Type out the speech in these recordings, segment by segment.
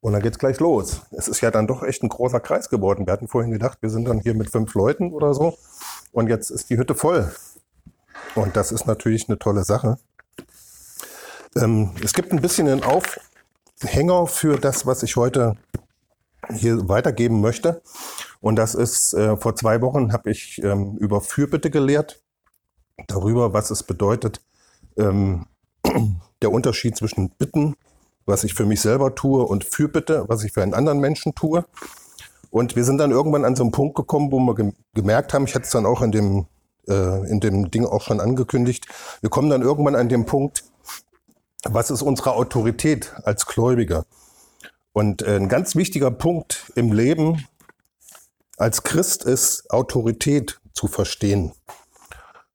Und dann geht's gleich los. Es ist ja dann doch echt ein großer Kreis geworden. Wir hatten vorhin gedacht, wir sind dann hier mit fünf Leuten oder so. Und jetzt ist die Hütte voll. Und das ist natürlich eine tolle Sache. Ähm, es gibt ein bisschen einen Aufhänger für das, was ich heute hier weitergeben möchte. Und das ist, äh, vor zwei Wochen habe ich ähm, über Fürbitte gelehrt, darüber, was es bedeutet, ähm, der Unterschied zwischen Bitten, was ich für mich selber tue, und Fürbitte, was ich für einen anderen Menschen tue. Und wir sind dann irgendwann an so einen Punkt gekommen, wo wir gemerkt haben, ich hatte es dann auch in dem, äh, in dem Ding auch schon angekündigt, wir kommen dann irgendwann an den Punkt, was ist unsere Autorität als Gläubiger? Und äh, ein ganz wichtiger Punkt im Leben als Christ ist, Autorität zu verstehen.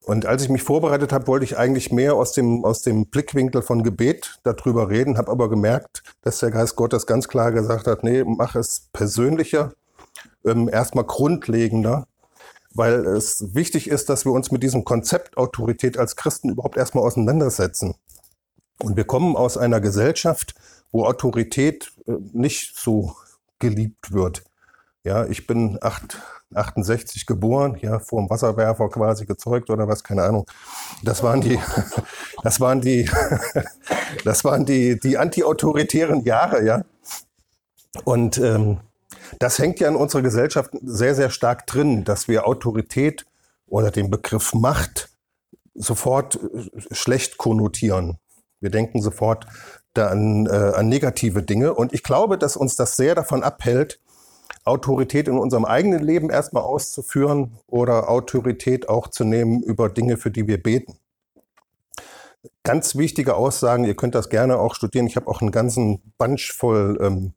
Und als ich mich vorbereitet habe, wollte ich eigentlich mehr aus dem, aus dem Blickwinkel von Gebet darüber reden, habe aber gemerkt, dass der Geist Gottes ganz klar gesagt hat, nee, mach es persönlicher, ähm, erstmal grundlegender, weil es wichtig ist, dass wir uns mit diesem Konzept Autorität als Christen überhaupt erstmal auseinandersetzen. Und wir kommen aus einer Gesellschaft, wo Autorität äh, nicht so geliebt wird. Ja, ich bin acht, 68 geboren, ja, vor dem Wasserwerfer quasi gezeugt oder was, keine Ahnung. Das waren die, das waren die, das waren die, die antiautoritären Jahre, ja. Und ähm, das hängt ja in unserer Gesellschaft sehr, sehr stark drin, dass wir Autorität oder den Begriff Macht sofort äh, schlecht konnotieren. Wir denken sofort da an, äh, an negative Dinge. Und ich glaube, dass uns das sehr davon abhält, Autorität in unserem eigenen Leben erstmal auszuführen oder Autorität auch zu nehmen über Dinge, für die wir beten. Ganz wichtige Aussagen, ihr könnt das gerne auch studieren. Ich habe auch einen ganzen Bunch voll ähm,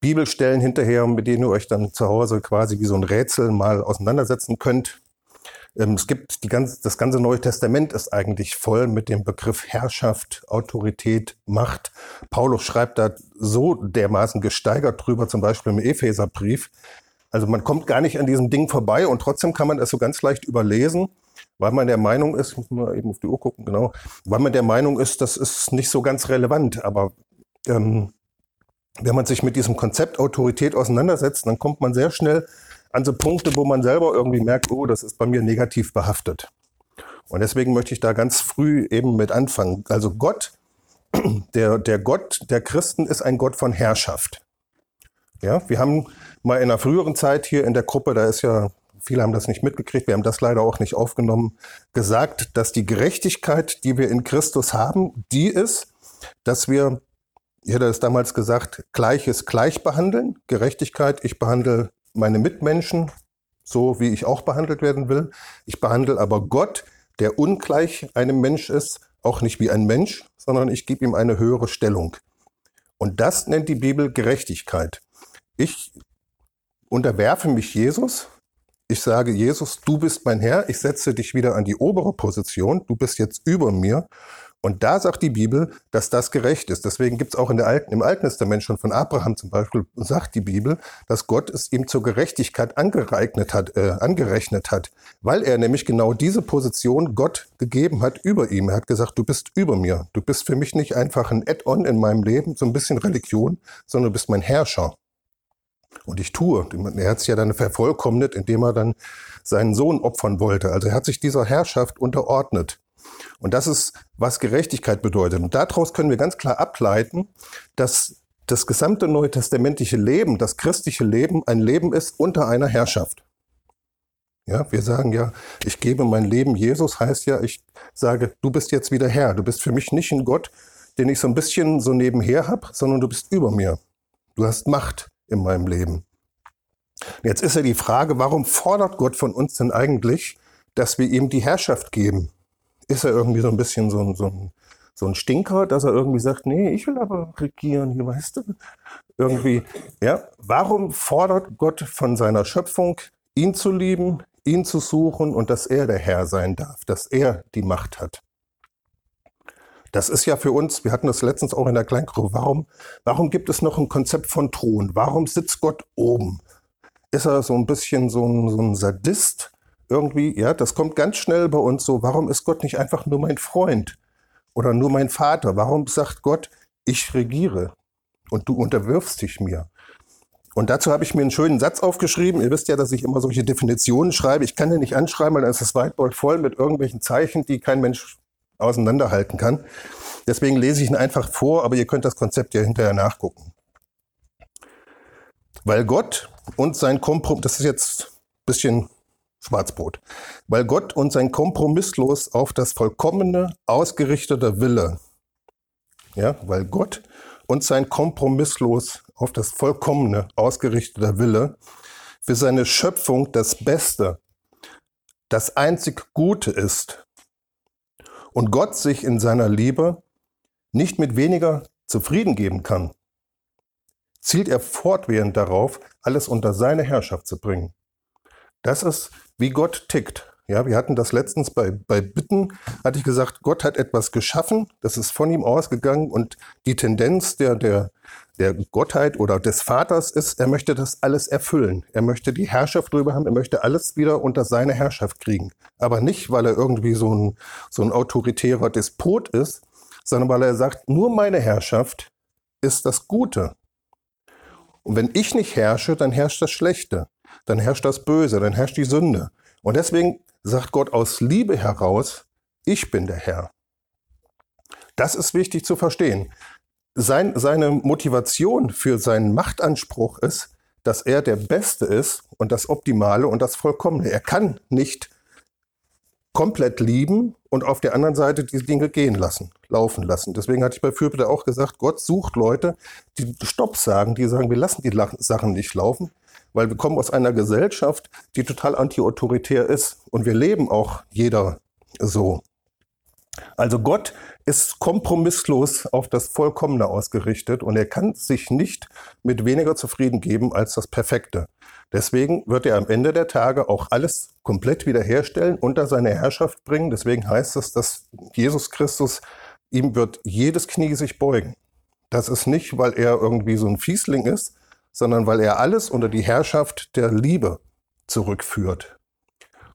Bibelstellen hinterher, mit denen ihr euch dann zu Hause quasi wie so ein Rätsel mal auseinandersetzen könnt. Ähm, es gibt die ganze, das ganze Neue Testament ist eigentlich voll mit dem Begriff Herrschaft, Autorität, Macht. Paulus schreibt da so dermaßen gesteigert drüber, zum Beispiel im Epheserbrief. Also man kommt gar nicht an diesem Ding vorbei und trotzdem kann man es so ganz leicht überlesen, weil man der Meinung ist, muss man eben auf die Uhr gucken, genau, weil man der Meinung ist, das ist nicht so ganz relevant. Aber ähm, wenn man sich mit diesem Konzept Autorität auseinandersetzt, dann kommt man sehr schnell an so Punkte, wo man selber irgendwie merkt, oh, das ist bei mir negativ behaftet. Und deswegen möchte ich da ganz früh eben mit anfangen. Also Gott, der, der Gott der Christen ist ein Gott von Herrschaft. Ja, wir haben mal in einer früheren Zeit hier in der Gruppe, da ist ja, viele haben das nicht mitgekriegt, wir haben das leider auch nicht aufgenommen, gesagt, dass die Gerechtigkeit, die wir in Christus haben, die ist, dass wir, ich hätte es damals gesagt, Gleiches gleich behandeln. Gerechtigkeit, ich behandle meine Mitmenschen so, wie ich auch behandelt werden will. Ich behandle aber Gott, der ungleich einem Mensch ist, auch nicht wie ein Mensch, sondern ich gebe ihm eine höhere Stellung. Und das nennt die Bibel Gerechtigkeit. Ich unterwerfe mich Jesus. Ich sage, Jesus, du bist mein Herr. Ich setze dich wieder an die obere Position. Du bist jetzt über mir. Und da sagt die Bibel, dass das gerecht ist. Deswegen gibt es auch in der Alten, im Alten Testament schon von Abraham zum Beispiel, sagt die Bibel, dass Gott es ihm zur Gerechtigkeit angeeignet hat, äh, angerechnet hat, weil er nämlich genau diese Position Gott gegeben hat über ihm. Er hat gesagt, du bist über mir. Du bist für mich nicht einfach ein Add-on in meinem Leben, so ein bisschen Religion, sondern du bist mein Herrscher. Und ich tue. Er hat es ja dann vervollkommnet, indem er dann seinen Sohn opfern wollte. Also er hat sich dieser Herrschaft unterordnet. Und das ist, was Gerechtigkeit bedeutet. Und daraus können wir ganz klar ableiten, dass das gesamte neutestamentliche Leben, das christliche Leben, ein Leben ist unter einer Herrschaft. Ja, wir sagen ja, ich gebe mein Leben Jesus, heißt ja, ich sage, du bist jetzt wieder Herr. Du bist für mich nicht ein Gott, den ich so ein bisschen so nebenher habe, sondern du bist über mir. Du hast Macht in meinem Leben. Jetzt ist ja die Frage, warum fordert Gott von uns denn eigentlich, dass wir ihm die Herrschaft geben? Ist er irgendwie so ein bisschen so ein, so ein, so ein Stinker, dass er irgendwie sagt, nee, ich will aber regieren, hier weißt du. Irgendwie, ja. Warum fordert Gott von seiner Schöpfung, ihn zu lieben, ihn zu suchen und dass er der Herr sein darf, dass er die Macht hat? Das ist ja für uns, wir hatten das letztens auch in der Kleingruppe, warum, warum gibt es noch ein Konzept von Thron? Warum sitzt Gott oben? Ist er so ein bisschen so ein, so ein Sadist? Irgendwie, ja, das kommt ganz schnell bei uns so, warum ist Gott nicht einfach nur mein Freund oder nur mein Vater? Warum sagt Gott, ich regiere? und du unterwirfst dich mir. Und dazu habe ich mir einen schönen Satz aufgeschrieben. Ihr wisst ja, dass ich immer solche Definitionen schreibe. Ich kann den nicht anschreiben, weil dann ist das Whiteboard voll mit irgendwelchen Zeichen, die kein Mensch auseinanderhalten kann. Deswegen lese ich ihn einfach vor, aber ihr könnt das Konzept ja hinterher nachgucken. Weil Gott und sein Kompromiss, das ist jetzt ein bisschen Schwarzbrot, weil Gott und sein kompromisslos auf das vollkommene ausgerichtete Wille, ja, weil Gott und sein kompromisslos auf das vollkommene ausgerichtete Wille für seine Schöpfung das Beste, das einzig Gute ist und Gott sich in seiner Liebe nicht mit weniger zufrieden geben kann, zielt er fortwährend darauf, alles unter seine Herrschaft zu bringen. Das ist, wie Gott tickt. Ja, wir hatten das letztens bei, bei Bitten, hatte ich gesagt, Gott hat etwas geschaffen, das ist von ihm ausgegangen und die Tendenz der, der, der Gottheit oder des Vaters ist, er möchte das alles erfüllen. Er möchte die Herrschaft drüber haben, er möchte alles wieder unter seine Herrschaft kriegen. Aber nicht, weil er irgendwie so ein, so ein autoritärer Despot ist, sondern weil er sagt, nur meine Herrschaft ist das Gute. Und wenn ich nicht herrsche, dann herrscht das Schlechte, dann herrscht das Böse, dann herrscht die Sünde. Und deswegen sagt Gott aus Liebe heraus, ich bin der Herr. Das ist wichtig zu verstehen. Sein, seine Motivation für seinen Machtanspruch ist, dass er der Beste ist und das Optimale und das Vollkommene. Er kann nicht komplett lieben und auf der anderen Seite die Dinge gehen lassen, laufen lassen. Deswegen hatte ich bei Fürbitte auch gesagt, Gott sucht Leute, die Stopp sagen, die sagen, wir lassen die Sachen nicht laufen, weil wir kommen aus einer Gesellschaft, die total antiautoritär ist und wir leben auch jeder so. Also Gott ist kompromisslos auf das Vollkommene ausgerichtet und er kann sich nicht mit weniger zufrieden geben als das Perfekte. Deswegen wird er am Ende der Tage auch alles komplett wiederherstellen, unter seine Herrschaft bringen. Deswegen heißt es, dass Jesus Christus, ihm wird jedes Knie sich beugen. Das ist nicht, weil er irgendwie so ein Fiesling ist, sondern weil er alles unter die Herrschaft der Liebe zurückführt.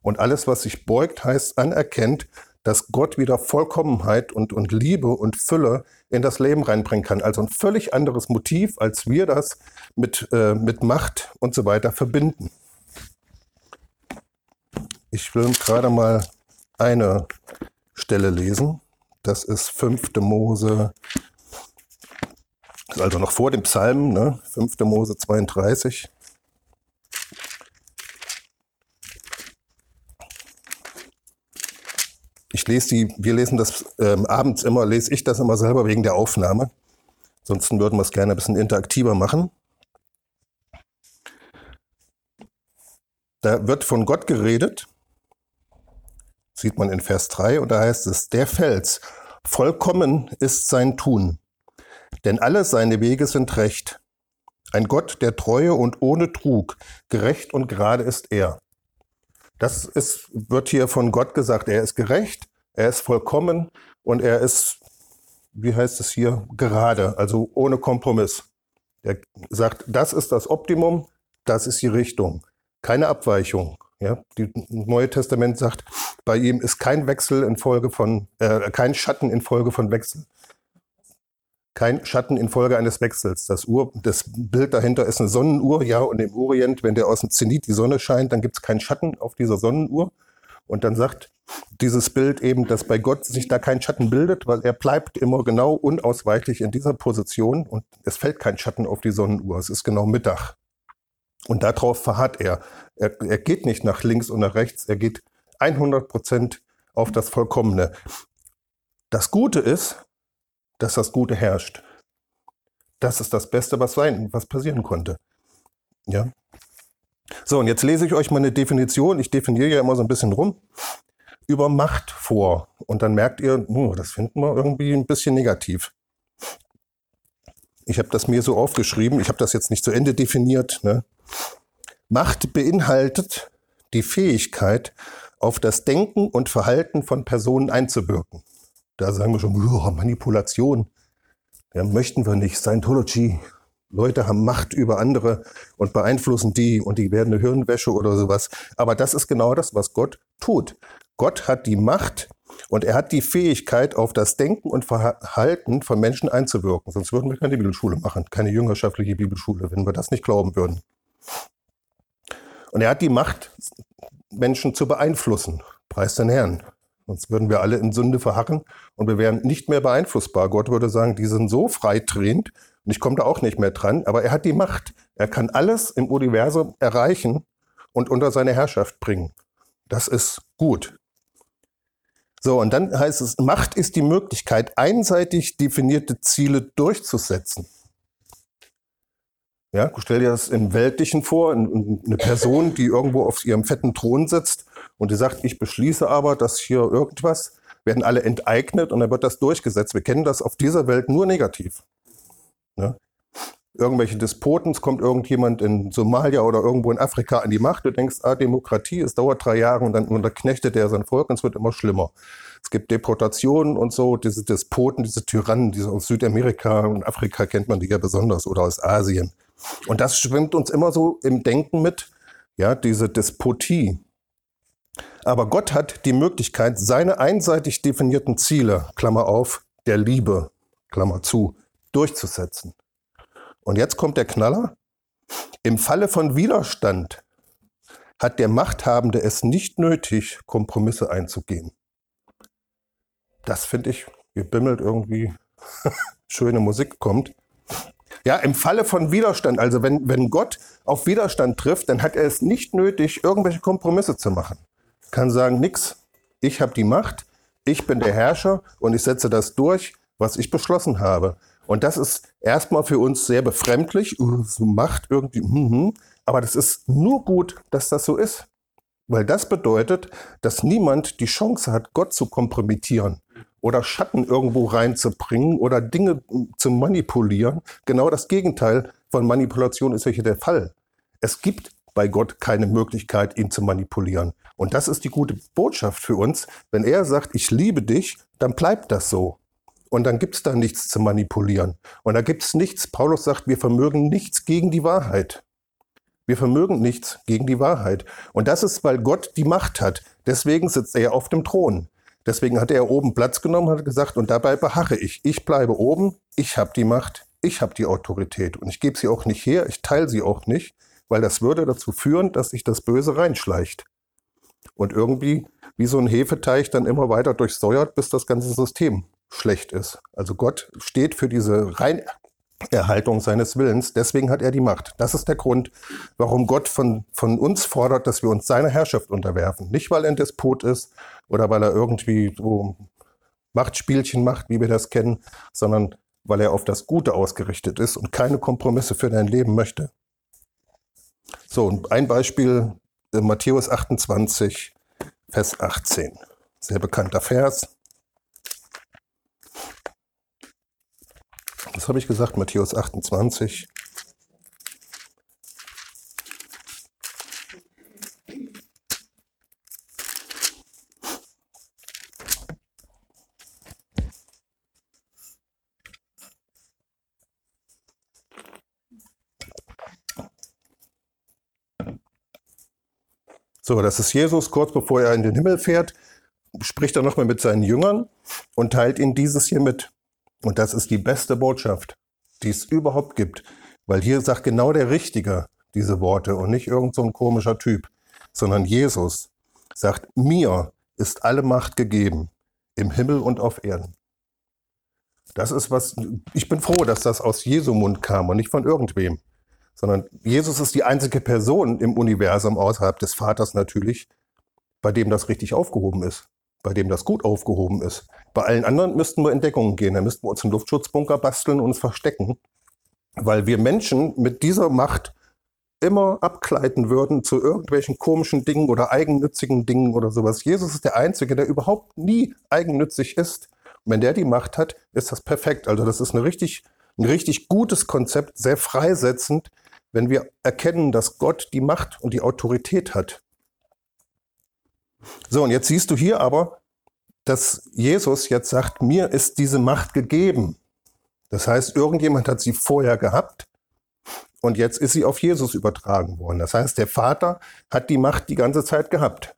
Und alles, was sich beugt, heißt anerkennt, dass Gott wieder Vollkommenheit und, und Liebe und Fülle in das Leben reinbringen kann. Also ein völlig anderes Motiv, als wir das mit, äh, mit Macht und so weiter verbinden. Ich will gerade mal eine Stelle lesen. Das ist 5. Mose also noch vor dem Psalm, ne? 5. Mose 32. Ich lese die, wir lesen das ähm, abends immer, lese ich das immer selber wegen der Aufnahme. Sonst würden wir es gerne ein bisschen interaktiver machen. Da wird von Gott geredet, sieht man in Vers 3, und da heißt es, der Fels, vollkommen ist sein Tun denn alle seine Wege sind recht. Ein Gott der Treue und ohne Trug, gerecht und gerade ist er. Das ist, wird hier von Gott gesagt. Er ist gerecht, er ist vollkommen und er ist, wie heißt es hier, gerade, also ohne Kompromiss. Er sagt, das ist das Optimum, das ist die Richtung. Keine Abweichung. Ja, die Neue Testament sagt, bei ihm ist kein Wechsel in Folge von, äh, kein Schatten in Folge von Wechsel kein Schatten infolge eines Wechsels. Das, Uhr, das Bild dahinter ist eine Sonnenuhr, ja, und im Orient, wenn der aus dem Zenit die Sonne scheint, dann gibt es keinen Schatten auf dieser Sonnenuhr. Und dann sagt dieses Bild eben, dass bei Gott sich da kein Schatten bildet, weil er bleibt immer genau unausweichlich in dieser Position und es fällt kein Schatten auf die Sonnenuhr. Es ist genau Mittag. Und darauf verharrt er. er. Er geht nicht nach links und nach rechts, er geht 100 Prozent auf das Vollkommene. Das Gute ist, dass das Gute herrscht. Das ist das Beste, was sein, was passieren konnte. Ja. So, und jetzt lese ich euch mal eine Definition. Ich definiere ja immer so ein bisschen rum über Macht vor. Und dann merkt ihr, oh, das finden wir irgendwie ein bisschen negativ. Ich habe das mir so aufgeschrieben. Ich habe das jetzt nicht zu Ende definiert. Ne? Macht beinhaltet die Fähigkeit, auf das Denken und Verhalten von Personen einzuwirken. Da sagen wir schon, oh, Manipulation. Ja, möchten wir nicht. Scientology. Leute haben Macht über andere und beeinflussen die und die werden eine Hirnwäsche oder sowas. Aber das ist genau das, was Gott tut. Gott hat die Macht, Und er hat die Fähigkeit, auf das Denken und Verhalten von Menschen einzuwirken. Sonst würden wir keine Bibelschule machen, keine jüngerschaftliche Bibelschule, wenn wir das nicht glauben würden. Und er hat die Macht, Menschen zu beeinflussen. Preis den Herrn. Sonst würden wir alle in Sünde verharren und wir wären nicht mehr beeinflussbar. Gott würde sagen, die sind so freitrehend und ich komme da auch nicht mehr dran. Aber er hat die Macht. Er kann alles im Universum erreichen und unter seine Herrschaft bringen. Das ist gut. So, und dann heißt es, Macht ist die Möglichkeit, einseitig definierte Ziele durchzusetzen. Ja, stell dir das im Weltlichen vor, eine Person, die irgendwo auf ihrem fetten Thron sitzt und die sagt, ich beschließe aber, dass hier irgendwas, werden alle enteignet und dann wird das durchgesetzt. Wir kennen das auf dieser Welt nur negativ. Ja? Irgendwelche Despoten, es kommt irgendjemand in Somalia oder irgendwo in Afrika an die Macht, du denkst, ah, Demokratie, es dauert drei Jahre und dann unterknechtet er sein Volk und es wird immer schlimmer. Es gibt Deportationen und so, diese Despoten, diese Tyrannen, diese aus Südamerika und Afrika kennt man die ja besonders oder aus Asien. Und das schwimmt uns immer so im Denken mit, ja, diese Despotie. Aber Gott hat die Möglichkeit, seine einseitig definierten Ziele, Klammer auf, der Liebe, Klammer zu, durchzusetzen. Und jetzt kommt der Knaller. Im Falle von Widerstand hat der Machthabende es nicht nötig, Kompromisse einzugehen. Das finde ich, wie bimmelt irgendwie schöne Musik kommt. Ja, im Falle von Widerstand, also wenn, wenn Gott auf Widerstand trifft, dann hat er es nicht nötig, irgendwelche Kompromisse zu machen. Kann sagen, nix, ich habe die Macht, ich bin der Herrscher und ich setze das durch, was ich beschlossen habe. Und das ist erstmal für uns sehr befremdlich, uh, so Macht irgendwie, mm, aber das ist nur gut, dass das so ist. Weil das bedeutet, dass niemand die Chance hat, Gott zu kompromittieren oder Schatten irgendwo reinzubringen oder Dinge zu manipulieren. Genau das Gegenteil von Manipulation ist hier der Fall. Es gibt bei Gott keine Möglichkeit, ihn zu manipulieren. Und das ist die gute Botschaft für uns. Wenn er sagt, ich liebe dich, dann bleibt das so. Und dann gibt es da nichts zu manipulieren. Und da gibt es nichts. Paulus sagt, wir vermögen nichts gegen die Wahrheit. Wir vermögen nichts gegen die Wahrheit. Und das ist, weil Gott die Macht hat. Deswegen sitzt er auf dem Thron. Deswegen hat er oben Platz genommen, hat gesagt, und dabei beharre ich. Ich bleibe oben, ich habe die Macht, ich habe die Autorität. Und ich gebe sie auch nicht her, ich teile sie auch nicht, weil das würde dazu führen, dass sich das Böse reinschleicht. Und irgendwie wie so ein Hefeteig dann immer weiter durchsäuert, bis das ganze System schlecht ist. Also Gott steht für diese Reinerhaltung seines Willens, deswegen hat er die Macht. Das ist der Grund, warum Gott von, von uns fordert, dass wir uns seiner Herrschaft unterwerfen. Nicht, weil er ein Despot ist oder weil er irgendwie so Machtspielchen macht, wie wir das kennen, sondern weil er auf das Gute ausgerichtet ist und keine Kompromisse für dein Leben möchte. So, ein Beispiel, Matthäus 28, Vers 18. Sehr bekannter Vers. Was habe ich gesagt? Matthäus 28. So, das ist Jesus kurz bevor er in den Himmel fährt, spricht er nochmal mit seinen Jüngern und teilt ihnen dieses hier mit. Und das ist die beste Botschaft, die es überhaupt gibt. Weil hier sagt genau der Richtige diese Worte und nicht irgend so ein komischer Typ, sondern Jesus sagt, mir ist alle Macht gegeben, im Himmel und auf Erden. Das ist was, ich bin froh, dass das aus Jesu Mund kam und nicht von irgendwem, sondern Jesus ist die einzige Person im Universum außerhalb des Vaters natürlich, bei dem das richtig aufgehoben ist bei dem das gut aufgehoben ist. Bei allen anderen müssten wir in Deckung gehen. Da müssten wir uns einen Luftschutzbunker basteln und uns verstecken, weil wir Menschen mit dieser Macht immer abgleiten würden zu irgendwelchen komischen Dingen oder eigennützigen Dingen oder sowas. Jesus ist der Einzige, der überhaupt nie eigennützig ist. Und wenn der die Macht hat, ist das perfekt. Also das ist eine richtig, ein richtig gutes Konzept, sehr freisetzend, wenn wir erkennen, dass Gott die Macht und die Autorität hat. So, und jetzt siehst du hier aber, dass Jesus jetzt sagt, mir ist diese Macht gegeben. Das heißt, irgendjemand hat sie vorher gehabt und jetzt ist sie auf Jesus übertragen worden. Das heißt, der Vater hat die Macht die ganze Zeit gehabt.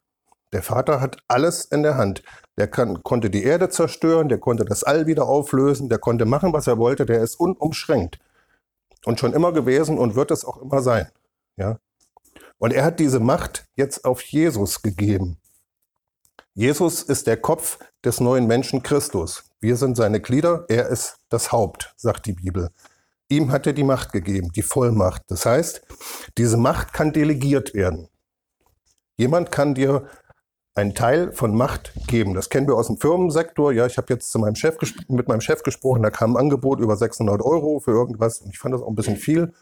Der Vater hat alles in der Hand. Der kann, konnte die Erde zerstören, der konnte das All wieder auflösen, der konnte machen, was er wollte, der ist unumschränkt. Und schon immer gewesen und wird es auch immer sein. Ja? Und er hat diese Macht jetzt auf Jesus gegeben. Jesus ist der Kopf des neuen Menschen Christus. Wir sind seine Glieder, er ist das Haupt, sagt die Bibel. Ihm hat er die Macht gegeben, die Vollmacht. Das heißt, diese Macht kann delegiert werden. Jemand kann dir einen Teil von Macht geben. Das kennen wir aus dem Firmensektor. Ja, ich habe jetzt zu meinem Chef mit meinem Chef gesprochen, da kam ein Angebot über 600 Euro für irgendwas und ich fand das auch ein bisschen viel.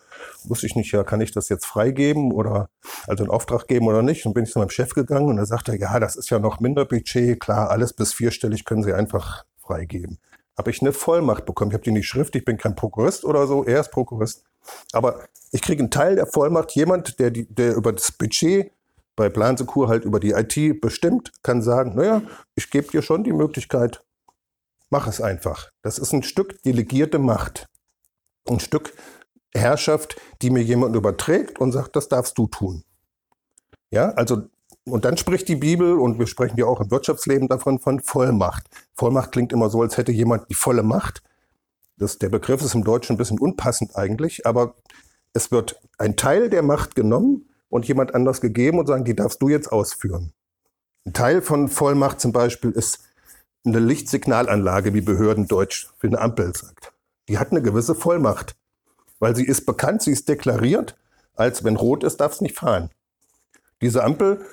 Wusste ich nicht, ja, kann ich das jetzt freigeben oder also einen Auftrag geben oder nicht? Und bin ich zu meinem Chef gegangen und er sagte, ja, das ist ja noch Minderbudget, klar, alles bis vierstellig können Sie einfach freigeben. Habe ich eine Vollmacht bekommen. Ich habe die nicht Schrift, ich bin kein Prokurist oder so, er ist Prokurist. Aber ich kriege einen Teil der Vollmacht. Jemand, der, die, der über das Budget bei Plansekur halt über die IT bestimmt, kann sagen, naja, ich gebe dir schon die Möglichkeit, mach es einfach. Das ist ein Stück delegierte Macht. Ein Stück Herrschaft, die mir jemand überträgt und sagt, das darfst du tun. Ja, also, und dann spricht die Bibel, und wir sprechen ja auch im Wirtschaftsleben davon, von Vollmacht. Vollmacht klingt immer so, als hätte jemand die volle Macht. Das, der Begriff ist im Deutschen ein bisschen unpassend eigentlich, aber es wird ein Teil der Macht genommen und jemand anders gegeben und sagen, die darfst du jetzt ausführen. Ein Teil von Vollmacht zum Beispiel ist eine Lichtsignalanlage, wie Behördendeutsch für eine Ampel sagt. Die hat eine gewisse Vollmacht, weil sie ist bekannt, sie ist deklariert, als wenn rot ist, darf es nicht fahren. Diese Ampel,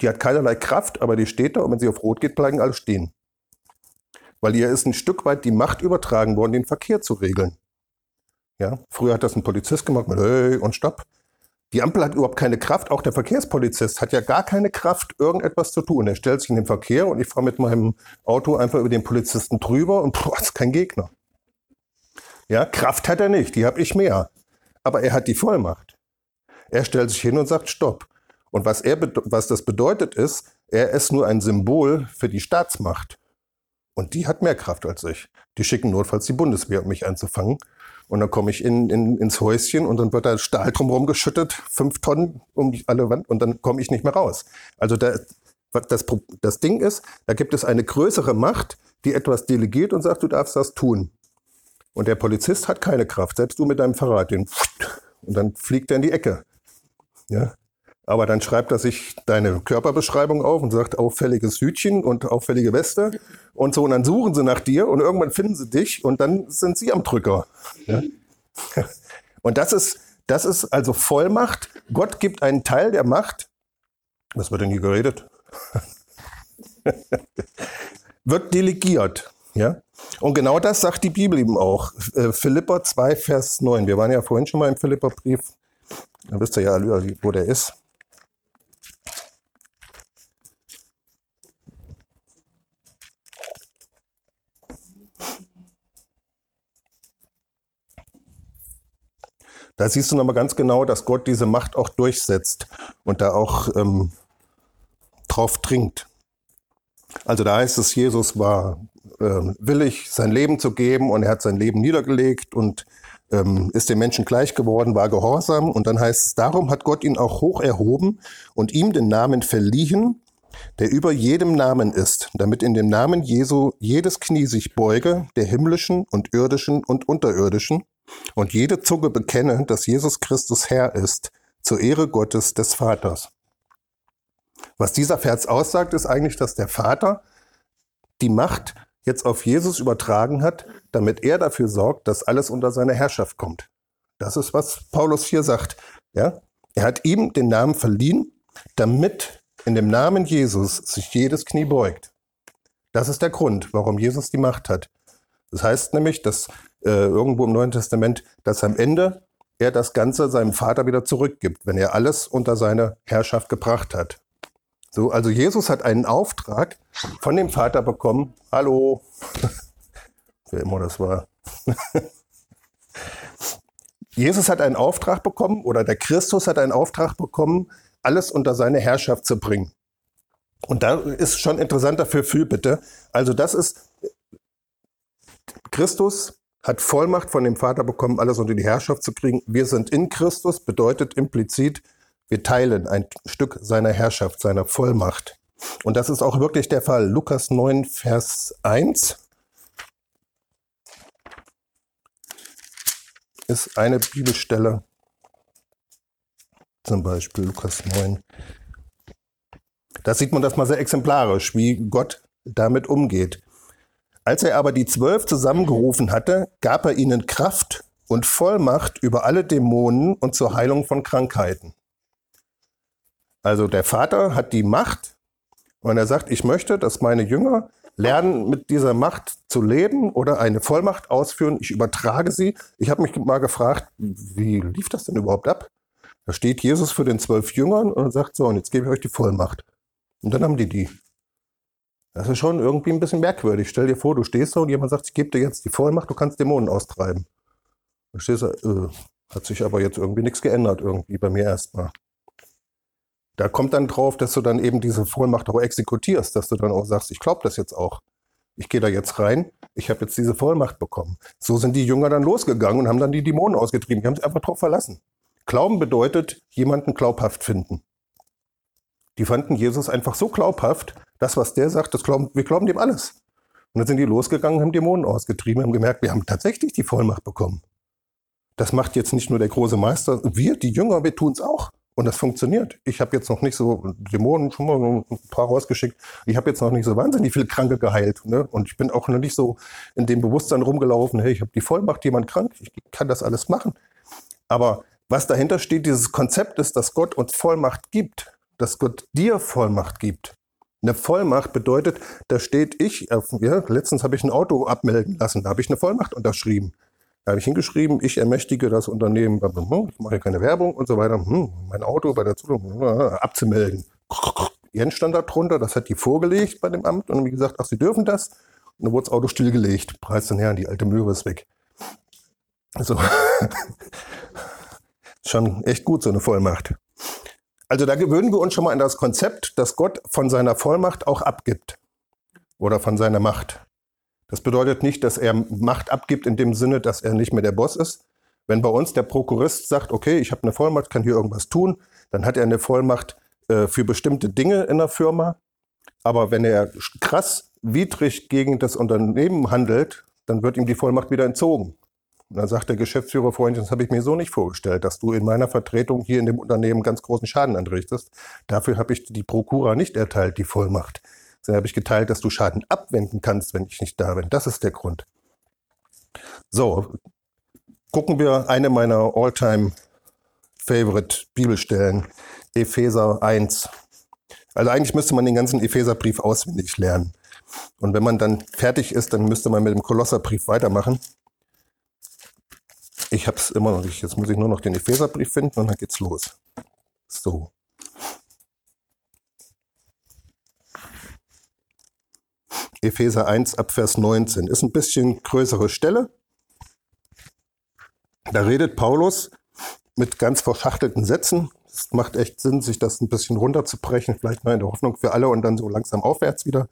die hat keinerlei Kraft, aber die steht da und wenn sie auf rot geht, bleiben alle stehen. Weil ihr ist ein Stück weit die Macht übertragen worden, den Verkehr zu regeln. Ja, früher hat das ein Polizist gemacht mit Hey und Stopp. Die Ampel hat überhaupt keine Kraft. Auch der Verkehrspolizist hat ja gar keine Kraft, irgendetwas zu tun. Er stellt sich in den Verkehr und ich fahre mit meinem Auto einfach über den Polizisten drüber und boah, ist kein Gegner. Ja, Kraft hat er nicht, die habe ich mehr. Aber er hat die Vollmacht. Er stellt sich hin und sagt Stopp. Und was, er, was das bedeutet ist, er ist nur ein Symbol für die Staatsmacht. Und die hat mehr Kraft als ich. Die schicken notfalls die Bundeswehr, um mich einzufangen. Und dann komme ich in, in, ins Häuschen und dann wird da Stahl drumherum geschüttet, fünf Tonnen um alle Wand und dann komme ich nicht mehr raus. Also da, das, das Ding ist, da gibt es eine größere Macht, die etwas delegiert und sagt, du darfst das tun. Und der Polizist hat keine Kraft, selbst du mit deinem Fahrrad, den und dann fliegt er in die Ecke. Ja? Aber dann schreibt er sich deine Körperbeschreibung auf und sagt auffälliges Hütchen und auffällige Weste und so. Und dann suchen sie nach dir und irgendwann finden sie dich und dann sind sie am Drücker. Ja? Und das ist, das ist also Vollmacht. Gott gibt einen Teil der Macht. Was wird denn hier geredet? wird delegiert. Ja? Und genau das sagt die Bibel eben auch. Äh, Philippa 2, Vers 9. Wir waren ja vorhin schon mal im Philippa-Brief. Da wisst ihr ja, wo der ist. Da siehst du nochmal ganz genau, dass Gott diese Macht auch durchsetzt und da auch ähm, drauf dringt. Also da heißt es, Jesus war äh, willig, sein Leben zu geben und er hat sein Leben niedergelegt und ähm, ist den Menschen gleich geworden, war gehorsam. Und dann heißt es, darum hat Gott ihn auch hoch erhoben und ihm den Namen verliehen, der über jedem Namen ist, damit in dem Namen Jesu jedes Knie sich beuge, der himmlischen und irdischen und unterirdischen, und jede Zunge bekenne, dass Jesus Christus Herr ist, zur Ehre Gottes des Vaters. Was dieser Vers aussagt, ist eigentlich, dass der Vater die Macht jetzt auf Jesus übertragen hat, damit er dafür sorgt, dass alles unter seine Herrschaft kommt. Das ist, was Paulus hier sagt. Ja? Er hat ihm den Namen verliehen, damit in dem Namen Jesus sich jedes Knie beugt. Das ist der Grund, warum Jesus die Macht hat. Das heißt nämlich, dass äh, irgendwo im Neuen Testament, dass am Ende er das Ganze seinem Vater wieder zurückgibt, wenn er alles unter seine Herrschaft gebracht hat. So, also Jesus hat einen Auftrag von dem Vater bekommen. Hallo, wer immer das war. Jesus hat einen Auftrag bekommen oder der Christus hat einen Auftrag bekommen, alles unter seine Herrschaft zu bringen. Und da ist schon interessant dafür bitte. Also das ist Christus hat Vollmacht von dem Vater bekommen, alles unter die Herrschaft zu kriegen. Wir sind in Christus, bedeutet implizit, wir teilen ein Stück seiner Herrschaft, seiner Vollmacht. Und das ist auch wirklich der Fall. Lukas 9, Vers 1 ist eine Bibelstelle. Zum Beispiel Lukas 9. Da sieht man das mal sehr exemplarisch, wie Gott damit umgeht. Als er aber die zwölf zusammengerufen hatte, gab er ihnen Kraft und Vollmacht über alle Dämonen und zur Heilung von Krankheiten. Also der Vater hat die Macht und er sagt, ich möchte, dass meine Jünger lernen, mit dieser Macht zu leben oder eine Vollmacht ausführen. Ich übertrage sie. Ich habe mich mal gefragt, wie lief das denn überhaupt ab? Da steht Jesus für den zwölf Jüngern und sagt so, und jetzt gebe ich euch die Vollmacht. Und dann haben die die. Das ist schon irgendwie ein bisschen merkwürdig. Stell dir vor, du stehst da und jemand sagt, ich gebe dir jetzt die Vollmacht, du kannst Dämonen austreiben. Du stehst da, äh, hat sich aber jetzt irgendwie nichts geändert, irgendwie bei mir erstmal. Da kommt dann drauf, dass du dann eben diese Vollmacht auch exekutierst, dass du dann auch sagst, ich glaube das jetzt auch. Ich gehe da jetzt rein, ich habe jetzt diese Vollmacht bekommen. So sind die Jünger dann losgegangen und haben dann die Dämonen ausgetrieben. Die haben sich einfach drauf verlassen. Glauben bedeutet, jemanden glaubhaft finden. Die fanden Jesus einfach so glaubhaft, das, was der sagt, das glauben, wir glauben dem alles. Und dann sind die losgegangen, haben Dämonen ausgetrieben, haben gemerkt, wir haben tatsächlich die Vollmacht bekommen. Das macht jetzt nicht nur der große Meister, wir, die Jünger, wir tun es auch. Und das funktioniert. Ich habe jetzt noch nicht so Dämonen schon mal ein paar rausgeschickt. Ich habe jetzt noch nicht so wahnsinnig viele Kranke geheilt. Ne? Und ich bin auch noch nicht so in dem Bewusstsein rumgelaufen, hey, ich habe die Vollmacht, jemand krank, ich kann das alles machen. Aber was dahinter steht, dieses Konzept ist, dass Gott uns Vollmacht gibt, dass Gott dir Vollmacht gibt. Eine Vollmacht bedeutet, da steht ich, ja, letztens habe ich ein Auto abmelden lassen, da habe ich eine Vollmacht unterschrieben. Da habe ich hingeschrieben, ich ermächtige das Unternehmen, ich mache keine Werbung und so weiter, hm, mein Auto bei der Zulassung abzumelden. Jens stand da drunter, das hat die vorgelegt bei dem Amt und wie gesagt, ach, sie dürfen das. Und dann wurde das Auto stillgelegt. Preis dann her, die alte Möhre ist weg. Also, schon echt gut, so eine Vollmacht. Also da gewöhnen wir uns schon mal an das Konzept, dass Gott von seiner Vollmacht auch abgibt. Oder von seiner Macht. Das bedeutet nicht, dass er Macht abgibt in dem Sinne, dass er nicht mehr der Boss ist. Wenn bei uns der Prokurist sagt, okay, ich habe eine Vollmacht, kann hier irgendwas tun, dann hat er eine Vollmacht äh, für bestimmte Dinge in der Firma. Aber wenn er krass widrig gegen das Unternehmen handelt, dann wird ihm die Vollmacht wieder entzogen. Und dann sagt der Geschäftsführer Freund, das habe ich mir so nicht vorgestellt, dass du in meiner Vertretung hier in dem Unternehmen ganz großen Schaden anrichtest. Dafür habe ich die Prokura nicht erteilt, die Vollmacht. Dann habe ich geteilt, dass du Schaden abwenden kannst, wenn ich nicht da bin. Das ist der Grund. So, gucken wir eine meiner Alltime favorite Bibelstellen, Epheser 1. Also eigentlich müsste man den ganzen Epheserbrief auswendig lernen. Und wenn man dann fertig ist, dann müsste man mit dem Kolosserbrief weitermachen. Ich habe es immer noch nicht. Jetzt muss ich nur noch den Epheserbrief finden und dann geht's los. So. Epheser 1 ab Vers 19. Ist ein bisschen größere Stelle. Da redet Paulus mit ganz verschachtelten Sätzen. Es macht echt Sinn, sich das ein bisschen runterzubrechen, vielleicht mal in der Hoffnung für alle und dann so langsam aufwärts wieder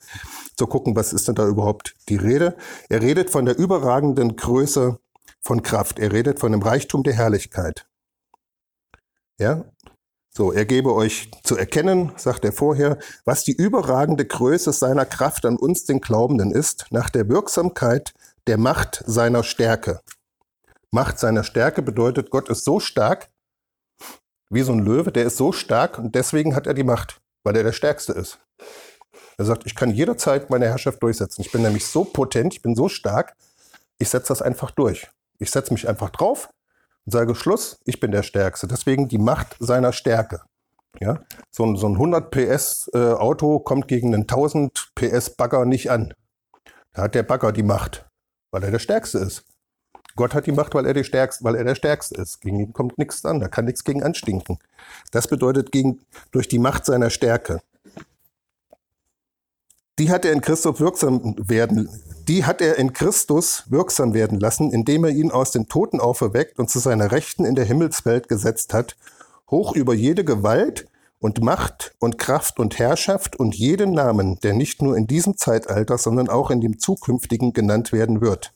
zu gucken, was ist denn da überhaupt die Rede. Er redet von der überragenden Größe von Kraft. Er redet von dem Reichtum der Herrlichkeit. Ja, so, er gebe euch zu erkennen, sagt er vorher, was die überragende Größe seiner Kraft an uns, den Glaubenden, ist, nach der Wirksamkeit der Macht seiner Stärke. Macht seiner Stärke bedeutet, Gott ist so stark, wie so ein Löwe, der ist so stark und deswegen hat er die Macht, weil er der Stärkste ist. Er sagt, ich kann jederzeit meine Herrschaft durchsetzen. Ich bin nämlich so potent, ich bin so stark, ich setze das einfach durch. Ich setze mich einfach drauf und sage Schluss, ich bin der Stärkste. Deswegen die Macht seiner Stärke. Ja? So, ein, so ein 100 PS äh, Auto kommt gegen einen 1000 PS Bagger nicht an. Da hat der Bagger die Macht, weil er der Stärkste ist. Gott hat die Macht, weil er, die Stärkste, weil er der Stärkste ist. Gegen ihn kommt nichts an, da kann nichts gegen anstinken. Das bedeutet gegen, durch die Macht seiner Stärke. Die hat er in Christus wirksam werden, die hat er in Christus wirksam werden lassen, indem er ihn aus den Toten auferweckt und zu seiner Rechten in der Himmelswelt gesetzt hat, hoch über jede Gewalt und Macht und Kraft und Herrschaft und jeden Namen, der nicht nur in diesem Zeitalter, sondern auch in dem zukünftigen genannt werden wird.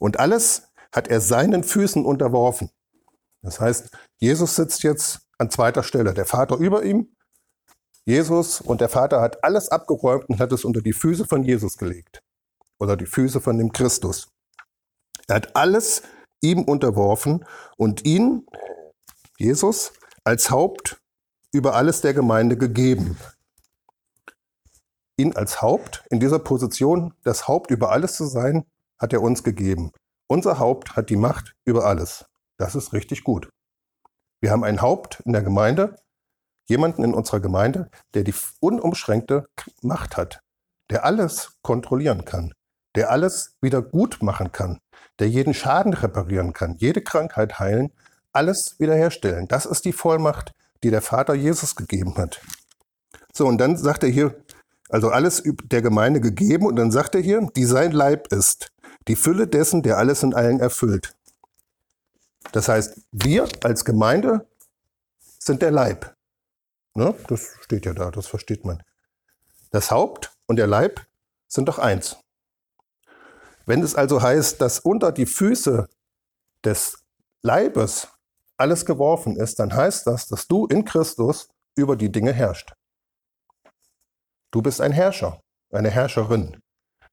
Und alles hat er seinen Füßen unterworfen. Das heißt, Jesus sitzt jetzt an zweiter Stelle, der Vater über ihm, Jesus und der Vater hat alles abgeräumt und hat es unter die Füße von Jesus gelegt. Oder die Füße von dem Christus. Er hat alles ihm unterworfen und ihn, Jesus, als Haupt über alles der Gemeinde gegeben. Ihn als Haupt, in dieser Position, das Haupt über alles zu sein, hat er uns gegeben. Unser Haupt hat die Macht über alles. Das ist richtig gut. Wir haben ein Haupt in der Gemeinde, jemanden in unserer Gemeinde, der die unumschränkte Macht hat, der alles kontrollieren kann, der alles wieder gut machen kann, der jeden Schaden reparieren kann, jede Krankheit heilen, alles wiederherstellen. Das ist die Vollmacht, die der Vater Jesus gegeben hat. So, und dann sagt er hier, also alles der Gemeinde gegeben, und dann sagt er hier, die sein Leib ist, die Fülle dessen, der alles in allen erfüllt. Das heißt, wir als Gemeinde sind der Leib. Ne? Das steht ja da, das versteht man. Das Haupt und der Leib sind doch eins. Wenn es also heißt, dass unter die Füße des Leibes alles geworfen ist, dann heißt das, dass du in Christus über die Dinge herrschst. Du bist ein Herrscher, eine Herrscherin.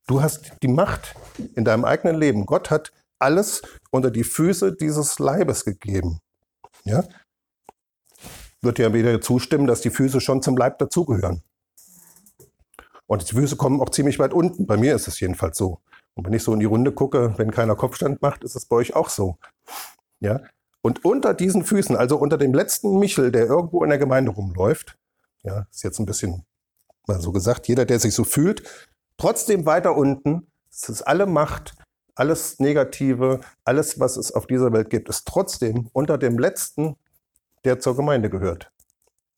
Du hast die Macht in deinem eigenen Leben. Gott hat alles unter die Füße dieses Leibes gegeben. Ja? Wird ja wieder zustimmen, dass die Füße schon zum Leib dazugehören. Und die Füße kommen auch ziemlich weit unten. Bei mir ist es jedenfalls so. Und wenn ich so in die Runde gucke, wenn keiner Kopfstand macht, ist es bei euch auch so. Ja? Und unter diesen Füßen, also unter dem letzten Michel, der irgendwo in der Gemeinde rumläuft, ja, ist jetzt ein bisschen mal so gesagt, jeder, der sich so fühlt, trotzdem weiter unten, es ist alle Macht, alles Negative, alles, was es auf dieser Welt gibt, ist trotzdem unter dem letzten, der zur Gemeinde gehört.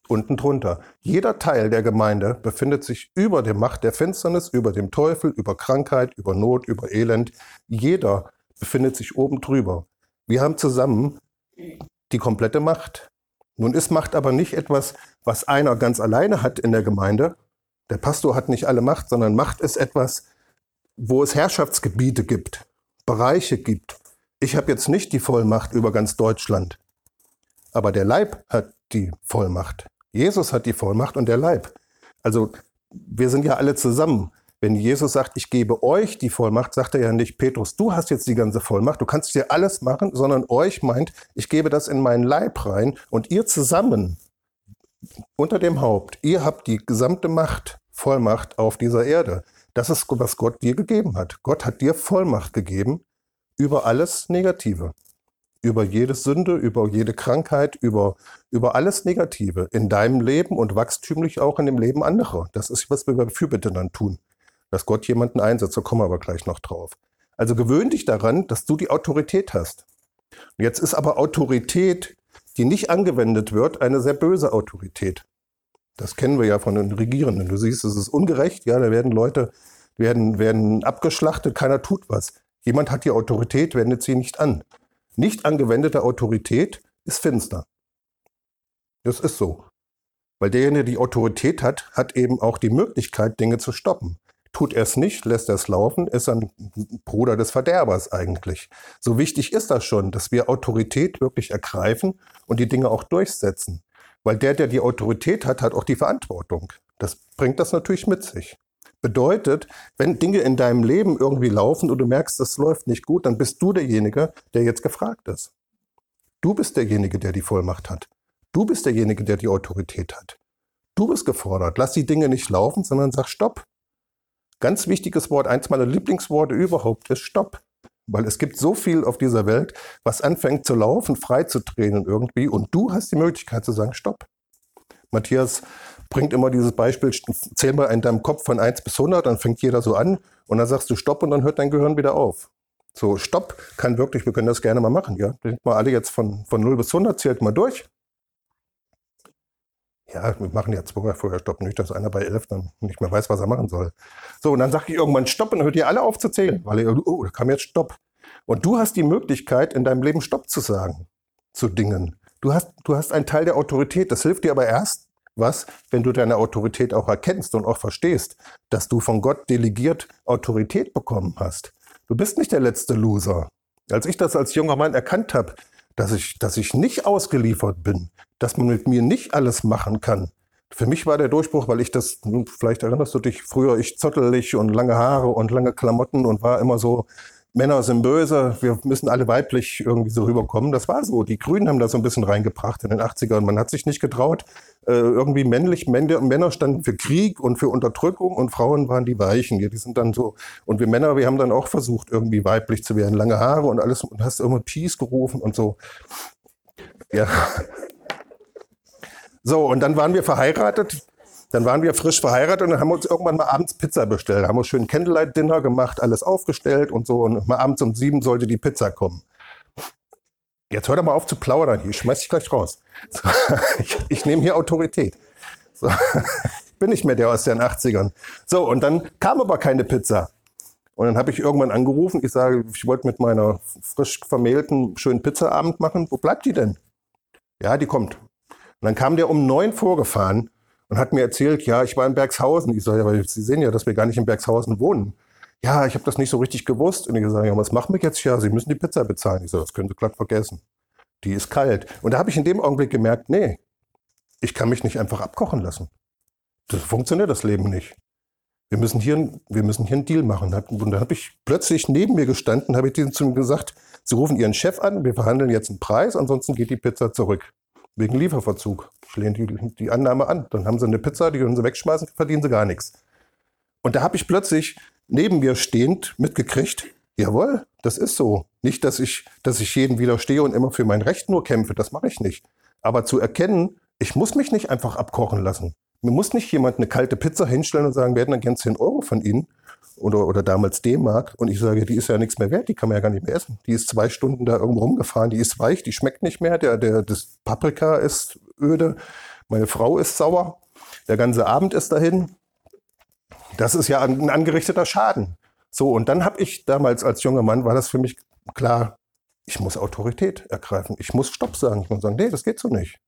Unten drunter. Jeder Teil der Gemeinde befindet sich über der Macht der Finsternis, über dem Teufel, über Krankheit, über Not, über Elend. Jeder befindet sich oben drüber. Wir haben zusammen die komplette Macht. Nun ist Macht aber nicht etwas, was einer ganz alleine hat in der Gemeinde. Der Pastor hat nicht alle Macht, sondern Macht ist etwas, wo es Herrschaftsgebiete gibt. Bereiche gibt. Ich habe jetzt nicht die Vollmacht über ganz Deutschland, aber der Leib hat die Vollmacht. Jesus hat die Vollmacht und der Leib. Also wir sind ja alle zusammen. Wenn Jesus sagt, ich gebe euch die Vollmacht, sagt er ja nicht, Petrus, du hast jetzt die ganze Vollmacht, du kannst dir alles machen, sondern euch meint, ich gebe das in meinen Leib rein und ihr zusammen unter dem Haupt, ihr habt die gesamte Macht, Vollmacht auf dieser Erde. Das ist, was Gott dir gegeben hat. Gott hat dir Vollmacht gegeben über alles Negative. Über jede Sünde, über jede Krankheit, über, über alles Negative in deinem Leben und wachstümlich auch in dem Leben anderer. Das ist, was wir bei Fürbitte dann tun. Dass Gott jemanden einsetzt, da kommen wir aber gleich noch drauf. Also gewöhn dich daran, dass du die Autorität hast. Jetzt ist aber Autorität, die nicht angewendet wird, eine sehr böse Autorität. Das kennen wir ja von den Regierenden. Du siehst, es ist ungerecht. Ja, da werden Leute werden, werden abgeschlachtet, keiner tut was. Jemand hat die Autorität, wendet sie nicht an. Nicht angewendete Autorität ist finster. Das ist so. Weil derjenige, der die Autorität hat, hat eben auch die Möglichkeit, Dinge zu stoppen. Tut er es nicht, lässt er es laufen, ist ein Bruder des Verderbers eigentlich. So wichtig ist das schon, dass wir Autorität wirklich ergreifen und die Dinge auch durchsetzen. Weil der, der die Autorität hat, hat auch die Verantwortung. Das bringt das natürlich mit sich. Bedeutet, wenn Dinge in deinem Leben irgendwie laufen und du merkst, das läuft nicht gut, dann bist du derjenige, der jetzt gefragt ist. Du bist derjenige, der die Vollmacht hat. Du bist derjenige, der die Autorität hat. Du bist gefordert. Lass die Dinge nicht laufen, sondern sag Stopp. Ganz wichtiges Wort, eins meiner Lieblingsworte überhaupt ist Stopp. Weil es gibt so viel auf dieser Welt, was anfängt zu laufen, frei zu drehen irgendwie. Und du hast die Möglichkeit zu sagen, stopp. Matthias bringt immer dieses Beispiel, zähl mal in deinem Kopf von 1 bis 100, dann fängt jeder so an und dann sagst du Stopp und dann hört dein Gehirn wieder auf. So, Stopp kann wirklich, wir können das gerne mal machen, ja. Denkt mal alle jetzt von, von 0 bis 100, zählt mal durch. Ja, wir machen jetzt vorher Stopp, nicht, dass einer bei 11 dann nicht mehr weiß, was er machen soll. So, und dann sage ich irgendwann Stopp und dann hört ihr alle auf zu zählen, weil ihr, oh, da kam jetzt Stopp. Und du hast die Möglichkeit, in deinem Leben Stopp zu sagen zu Dingen. Du hast, du hast einen Teil der Autorität. Das hilft dir aber erst was, wenn du deine Autorität auch erkennst und auch verstehst, dass du von Gott delegiert Autorität bekommen hast. Du bist nicht der letzte Loser. Als ich das als junger Mann erkannt habe, dass ich, dass ich nicht ausgeliefert bin, dass man mit mir nicht alles machen kann, Für mich war der Durchbruch, weil ich das, vielleicht erinnerst du dich, früher ich zottelig und lange Haare und lange Klamotten und war immer so, Männer sind böse, wir müssen alle weiblich irgendwie so rüberkommen. Das war so. Die Grünen haben das so ein bisschen reingebracht in den 80ern. Man hat sich nicht getraut, äh, irgendwie männlich, Männer standen für Krieg und für Unterdrückung und Frauen waren die Weichen. Die sind dann so, und wir Männer, wir haben dann auch versucht, irgendwie weiblich zu werden. Lange Haare und alles und hast immer Peace gerufen und so. Ja. So, und dann waren wir verheiratet. Dann waren wir frisch verheiratet und dann haben wir uns irgendwann mal abends Pizza bestellt. Haben wir schön Candlelight-Dinner gemacht, alles aufgestellt und so. Und mal abends um sieben sollte die Pizza kommen. Jetzt hör doch mal auf zu plaudern. Ich schmeiß dich gleich raus. So, ich, ich nehme hier Autorität. So, bin nicht mehr der aus den 80ern. So, und dann kam aber keine Pizza. Und dann habe ich irgendwann angerufen. Ich sage, ich wollte mit meiner frisch vermählten schönen Pizzaabend machen. Wo bleibt die denn? Ja, die kommt. Und dann kam der um neun vorgefahren und hat mir erzählt, ja, ich war in Bergshausen. Ich sage, aber Sie sehen ja, dass wir gar nicht in Bergshausen wohnen. Ja, ich habe das nicht so richtig gewusst. Und ich sage, ja, was machen wir jetzt? Ja, Sie müssen die Pizza bezahlen. Ich sage, das können Sie glatt vergessen. Die ist kalt. Und da habe ich in dem Augenblick gemerkt, nee, ich kann mich nicht einfach abkochen lassen. Das funktioniert das Leben nicht. Wir müssen hier, wir müssen hier einen Deal machen. Und dann habe ich plötzlich neben mir gestanden, habe ich denen zu ihm gesagt, Sie rufen Ihren Chef an, wir verhandeln jetzt einen Preis, ansonsten geht die Pizza zurück. Wegen Lieferverzug. Ich lehne die, die Annahme an. Dann haben sie eine Pizza, die können sie wegschmeißen, verdienen sie gar nichts. Und da habe ich plötzlich neben mir stehend mitgekriegt, jawohl, das ist so. Nicht, dass ich, dass ich jedem widerstehe und immer für mein Recht nur kämpfe, das mache ich nicht. Aber zu erkennen, ich muss mich nicht einfach abkochen lassen. Mir muss nicht jemand eine kalte Pizza hinstellen und sagen, wir hätten dann gern 10 Euro von Ihnen oder, oder damals D-Mark und ich sage, die ist ja nichts mehr wert, die kann man ja gar nicht mehr essen. Die ist zwei Stunden da irgendwo rumgefahren, die ist weich, die schmeckt nicht mehr, der, der, das Paprika ist öde, meine Frau ist sauer, der ganze Abend ist dahin. Das ist ja ein angerichteter Schaden. So, und dann habe ich damals als junger Mann, war das für mich klar, ich muss Autorität ergreifen. Ich muss Stopp sagen. Ich muss sagen, nee, das geht so nicht.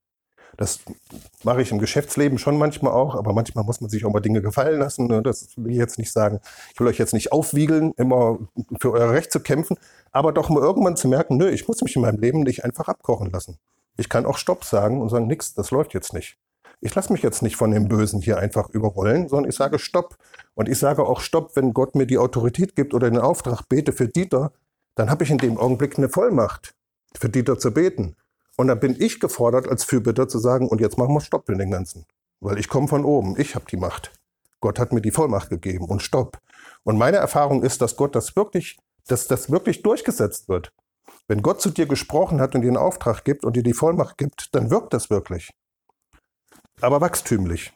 Das mache ich im Geschäftsleben schon manchmal auch, aber manchmal muss man sich auch mal Dinge gefallen lassen. Ne? Das will ich jetzt nicht sagen. Ich will euch jetzt nicht aufwiegeln, immer für euer Recht zu kämpfen, aber doch mal irgendwann zu merken, nö, ich muss mich in meinem Leben nicht einfach abkochen lassen. Ich kann auch Stopp sagen und sagen, nix, das läuft jetzt nicht. Ich lasse mich jetzt nicht von dem Bösen hier einfach überrollen, sondern ich sage Stopp. Und ich sage auch Stopp, wenn Gott mir die Autorität gibt oder den Auftrag, bete für Dieter, dann habe ich in dem Augenblick eine Vollmacht, für Dieter zu beten. Und dann bin ich gefordert, als Fürbitter zu sagen, und jetzt machen wir Stopp in den Ganzen. Weil ich komme von oben, ich habe die Macht. Gott hat mir die Vollmacht gegeben und Stopp. Und meine Erfahrung ist, dass Gott das wirklich, dass das wirklich durchgesetzt wird. Wenn Gott zu dir gesprochen hat und dir einen Auftrag gibt und dir die Vollmacht gibt, dann wirkt das wirklich. Aber wachstümlich.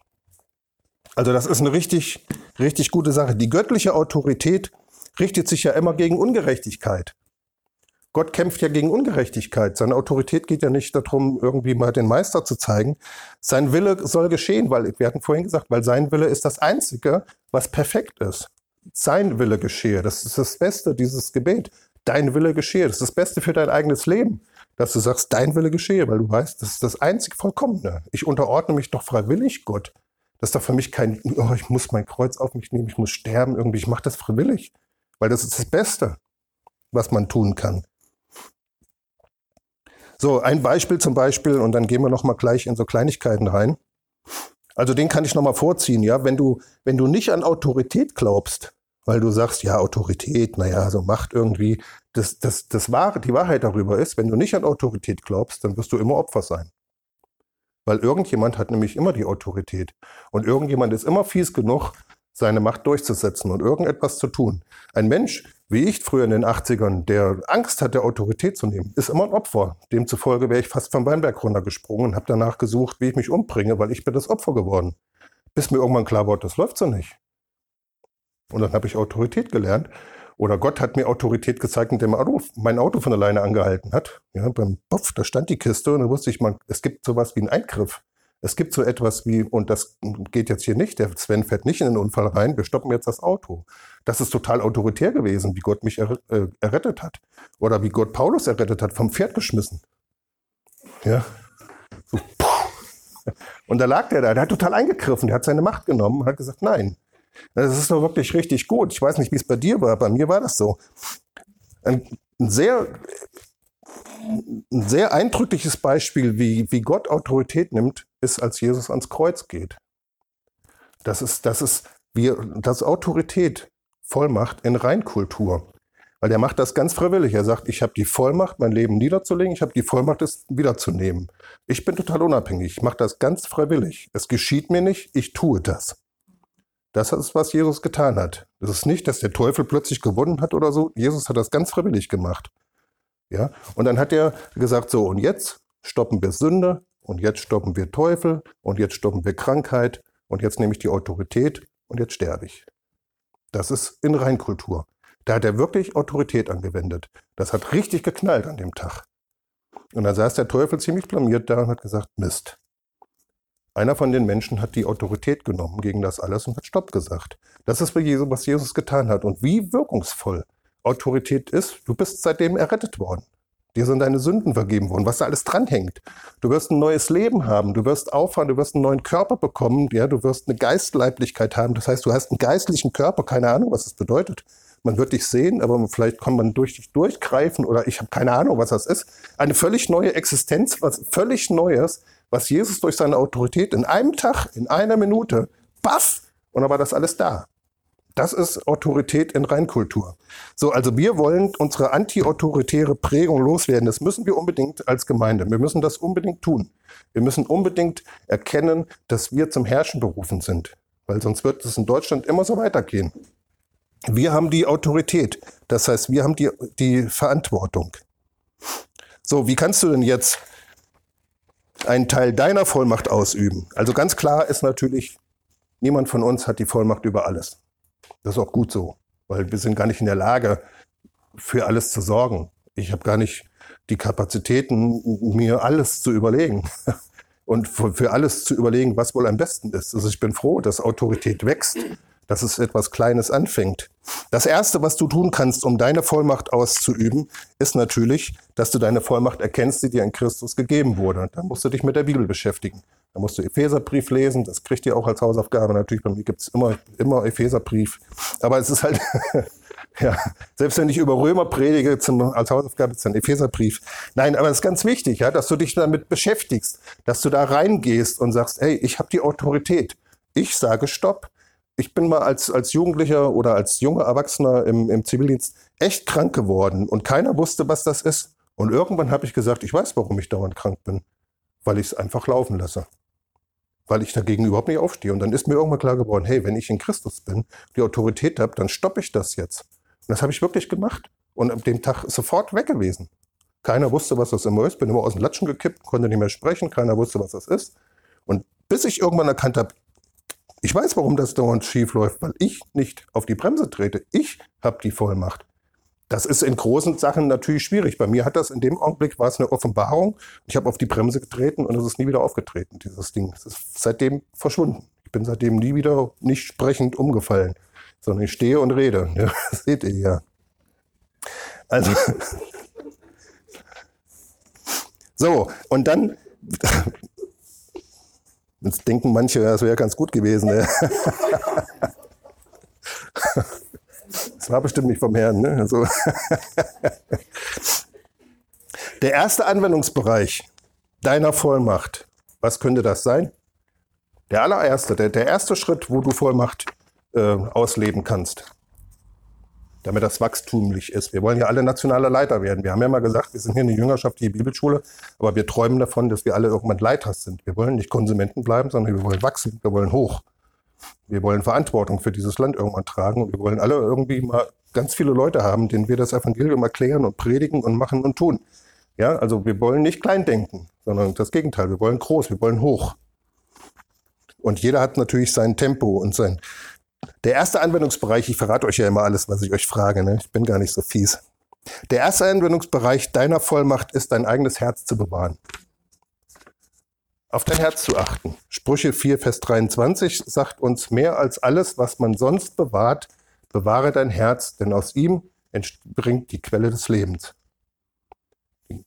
Also das ist eine richtig, richtig gute Sache. Die göttliche Autorität richtet sich ja immer gegen Ungerechtigkeit. Gott kämpft ja gegen Ungerechtigkeit. Seine Autorität geht ja nicht darum, irgendwie mal den Meister zu zeigen. Sein Wille soll geschehen, weil wir hatten vorhin gesagt, weil sein Wille ist das Einzige, was perfekt ist. Sein Wille geschehe. Das ist das Beste, dieses Gebet. Dein Wille geschehe. Das ist das Beste für dein eigenes Leben. Dass du sagst, dein Wille geschehe, weil du weißt, das ist das einzig Vollkommene. Ich unterordne mich doch freiwillig Gott. Das ist doch für mich kein, oh, ich muss mein Kreuz auf mich nehmen, ich muss sterben irgendwie. Ich mache das freiwillig. Weil das ist das Beste, was man tun kann. So, ein Beispiel zum Beispiel, und dann gehen wir nochmal gleich in so Kleinigkeiten rein. Also den kann ich nochmal vorziehen, ja. Wenn du, wenn du nicht an Autorität glaubst, weil du sagst, ja, Autorität, naja, so Macht irgendwie, das, das, das Wahre, die Wahrheit darüber ist, wenn du nicht an Autorität glaubst, dann wirst du immer Opfer sein. Weil irgendjemand hat nämlich immer die Autorität. Und irgendjemand ist immer fies genug, seine Macht durchzusetzen und irgendetwas zu tun. Ein Mensch, wie ich früher in den 80ern, der Angst hatte, Autorität zu nehmen, ist immer ein Opfer. Demzufolge wäre ich fast vom Weinberg runtergesprungen und habe danach gesucht, wie ich mich umbringe, weil ich bin das Opfer geworden. Bis mir irgendwann klar wurde, das läuft so nicht. Und dann habe ich Autorität gelernt. Oder Gott hat mir Autorität gezeigt, indem er mein Auto von alleine angehalten hat. Ja, beim Puff, da stand die Kiste und da wusste ich, man, es gibt sowas wie einen Eingriff. Es gibt so etwas wie, und das geht jetzt hier nicht, der Sven fährt nicht in den Unfall rein, wir stoppen jetzt das Auto. Das ist total autoritär gewesen, wie Gott mich er, äh, errettet hat. Oder wie Gott Paulus errettet hat, vom Pferd geschmissen. Ja. So, und da lag der da, der hat total eingegriffen, der hat seine Macht genommen und hat gesagt, nein. Das ist doch wirklich richtig gut. Ich weiß nicht, wie es bei dir war, bei mir war das so. Ein, sehr ein sehr eindrückliches Beispiel, wie, wie Gott Autorität nimmt, ist, als Jesus ans Kreuz geht. Das ist, das ist, wir, das ist Autorität, Vollmacht in Reinkultur. Weil der macht das ganz freiwillig. Er sagt, ich habe die Vollmacht, mein Leben niederzulegen, ich habe die Vollmacht, es wiederzunehmen. Ich bin total unabhängig. Ich mache das ganz freiwillig. Es geschieht mir nicht, ich tue das. Das ist, was Jesus getan hat. Das ist nicht, dass der Teufel plötzlich gewonnen hat oder so. Jesus hat das ganz freiwillig gemacht. Ja? Und dann hat er gesagt, so, und jetzt stoppen wir Sünde, und jetzt stoppen wir Teufel, und jetzt stoppen wir Krankheit, und jetzt nehme ich die Autorität, und jetzt sterbe ich. Das ist in Reinkultur. Da hat er wirklich Autorität angewendet. Das hat richtig geknallt an dem Tag. Und da saß der Teufel ziemlich blamiert da und hat gesagt, Mist. Einer von den Menschen hat die Autorität genommen gegen das alles und hat Stopp gesagt. Das ist, was Jesus getan hat. Und wie wirkungsvoll Autorität ist, du bist seitdem errettet worden. Dir sind deine Sünden vergeben worden, was da alles dranhängt. Du wirst ein neues Leben haben, du wirst auffahren, du wirst einen neuen Körper bekommen, ja, du wirst eine Geistleiblichkeit haben. Das heißt, du hast einen geistlichen Körper, keine Ahnung, was das bedeutet. Man wird dich sehen, aber vielleicht kann man durch dich durchgreifen oder ich habe keine Ahnung, was das ist. Eine völlig neue Existenz, was völlig Neues, was Jesus durch seine Autorität in einem Tag, in einer Minute, baff, und dann war das alles da. Das ist Autorität in Reinkultur. So, also wir wollen unsere anti-autoritäre Prägung loswerden. Das müssen wir unbedingt als Gemeinde. Wir müssen das unbedingt tun. Wir müssen unbedingt erkennen, dass wir zum Herrschen berufen sind. Weil sonst wird es in Deutschland immer so weitergehen. Wir haben die Autorität. Das heißt, wir haben die, die Verantwortung. So, wie kannst du denn jetzt einen Teil deiner Vollmacht ausüben. Also ganz klar ist natürlich, niemand von uns hat die Vollmacht über alles. Das ist auch gut so, weil wir sind gar nicht in der Lage, für alles zu sorgen. Ich habe gar nicht die Kapazitäten, mir alles zu überlegen und für alles zu überlegen, was wohl am besten ist. Also ich bin froh, dass Autorität wächst dass es etwas Kleines anfängt. Das Erste, was du tun kannst, um deine Vollmacht auszuüben, ist natürlich, dass du deine Vollmacht erkennst, die dir in Christus gegeben wurde. Und dann musst du dich mit der Bibel beschäftigen. Dann musst du Epheserbrief lesen, das kriegt ihr auch als Hausaufgabe. Natürlich, bei mir gibt's immer, immer Epheserbrief. Aber es ist halt, ja, selbst wenn ich über Römer predige zum, als Hausaufgabe, ist ein Epheserbrief. Nein, aber es ist ganz wichtig, ja, dass du dich damit beschäftigst, dass du da reingehst und sagst, hey, ich habe die Autorität. Ich sage Stopp ich bin mal als, als Jugendlicher oder als junger Erwachsener im, im Zivildienst echt krank geworden und keiner wusste, was das ist. Und irgendwann habe ich gesagt, ich weiß, warum ich dauernd krank bin, weil ich es einfach laufen lasse. Weil ich dagegen überhaupt nicht aufstehe. Und dann ist mir irgendwann klar geworden, hey, wenn ich in Christus bin, die Autorität habe, dann stoppe ich das jetzt. Und das habe ich wirklich gemacht. Und ab dem Tag sofort weg gewesen. Keiner wusste, was das immer ist. Bin immer aus dem Latschen gekippt, konnte nicht mehr sprechen. Keiner wusste, was das ist. Und bis ich irgendwann erkannt habe, ich weiß, warum das dauernd schief läuft, weil ich nicht auf die Bremse trete. Ich habe die Vollmacht. Das ist in großen Sachen natürlich schwierig. Bei mir hat das in dem Augenblick war es eine Offenbarung. Ich habe auf die Bremse getreten und es ist nie wieder aufgetreten, dieses Ding. Es ist seitdem verschwunden. Ich bin seitdem nie wieder nicht sprechend umgefallen, sondern ich stehe und rede. Ja, das seht ihr ja. Also, so, und dann Jetzt denken manche, das wäre ganz gut gewesen. Ne? Das war bestimmt nicht vom Herrn. Ne? Also Der erste Anwendungsbereich deiner Vollmacht, was könnte das sein? Der allererste, der, der erste Schritt, wo du Vollmacht äh, ausleben kannst damit das wachstumlich ist. Wir wollen ja alle nationale Leiter werden. Wir haben ja mal gesagt, wir sind hier eine jüngerschaftliche Bibelschule, aber wir träumen davon, dass wir alle irgendwann Leiter sind. Wir wollen nicht Konsumenten bleiben, sondern wir wollen wachsen, wir wollen hoch. Wir wollen Verantwortung für dieses Land irgendwann tragen und wir wollen alle irgendwie mal ganz viele Leute haben, denen wir das Evangelium erklären und predigen und machen und tun. Ja, also wir wollen nicht klein denken, sondern das Gegenteil. Wir wollen groß, wir wollen hoch. Und jeder hat natürlich sein Tempo und sein, der erste Anwendungsbereich, ich verrate euch ja immer alles, was ich euch frage, ne? ich bin gar nicht so fies. Der erste Anwendungsbereich deiner Vollmacht ist, dein eigenes Herz zu bewahren. Auf dein Herz zu achten. Sprüche 4, Vers 23 sagt uns, mehr als alles, was man sonst bewahrt, bewahre dein Herz, denn aus ihm entspringt die Quelle des Lebens. Die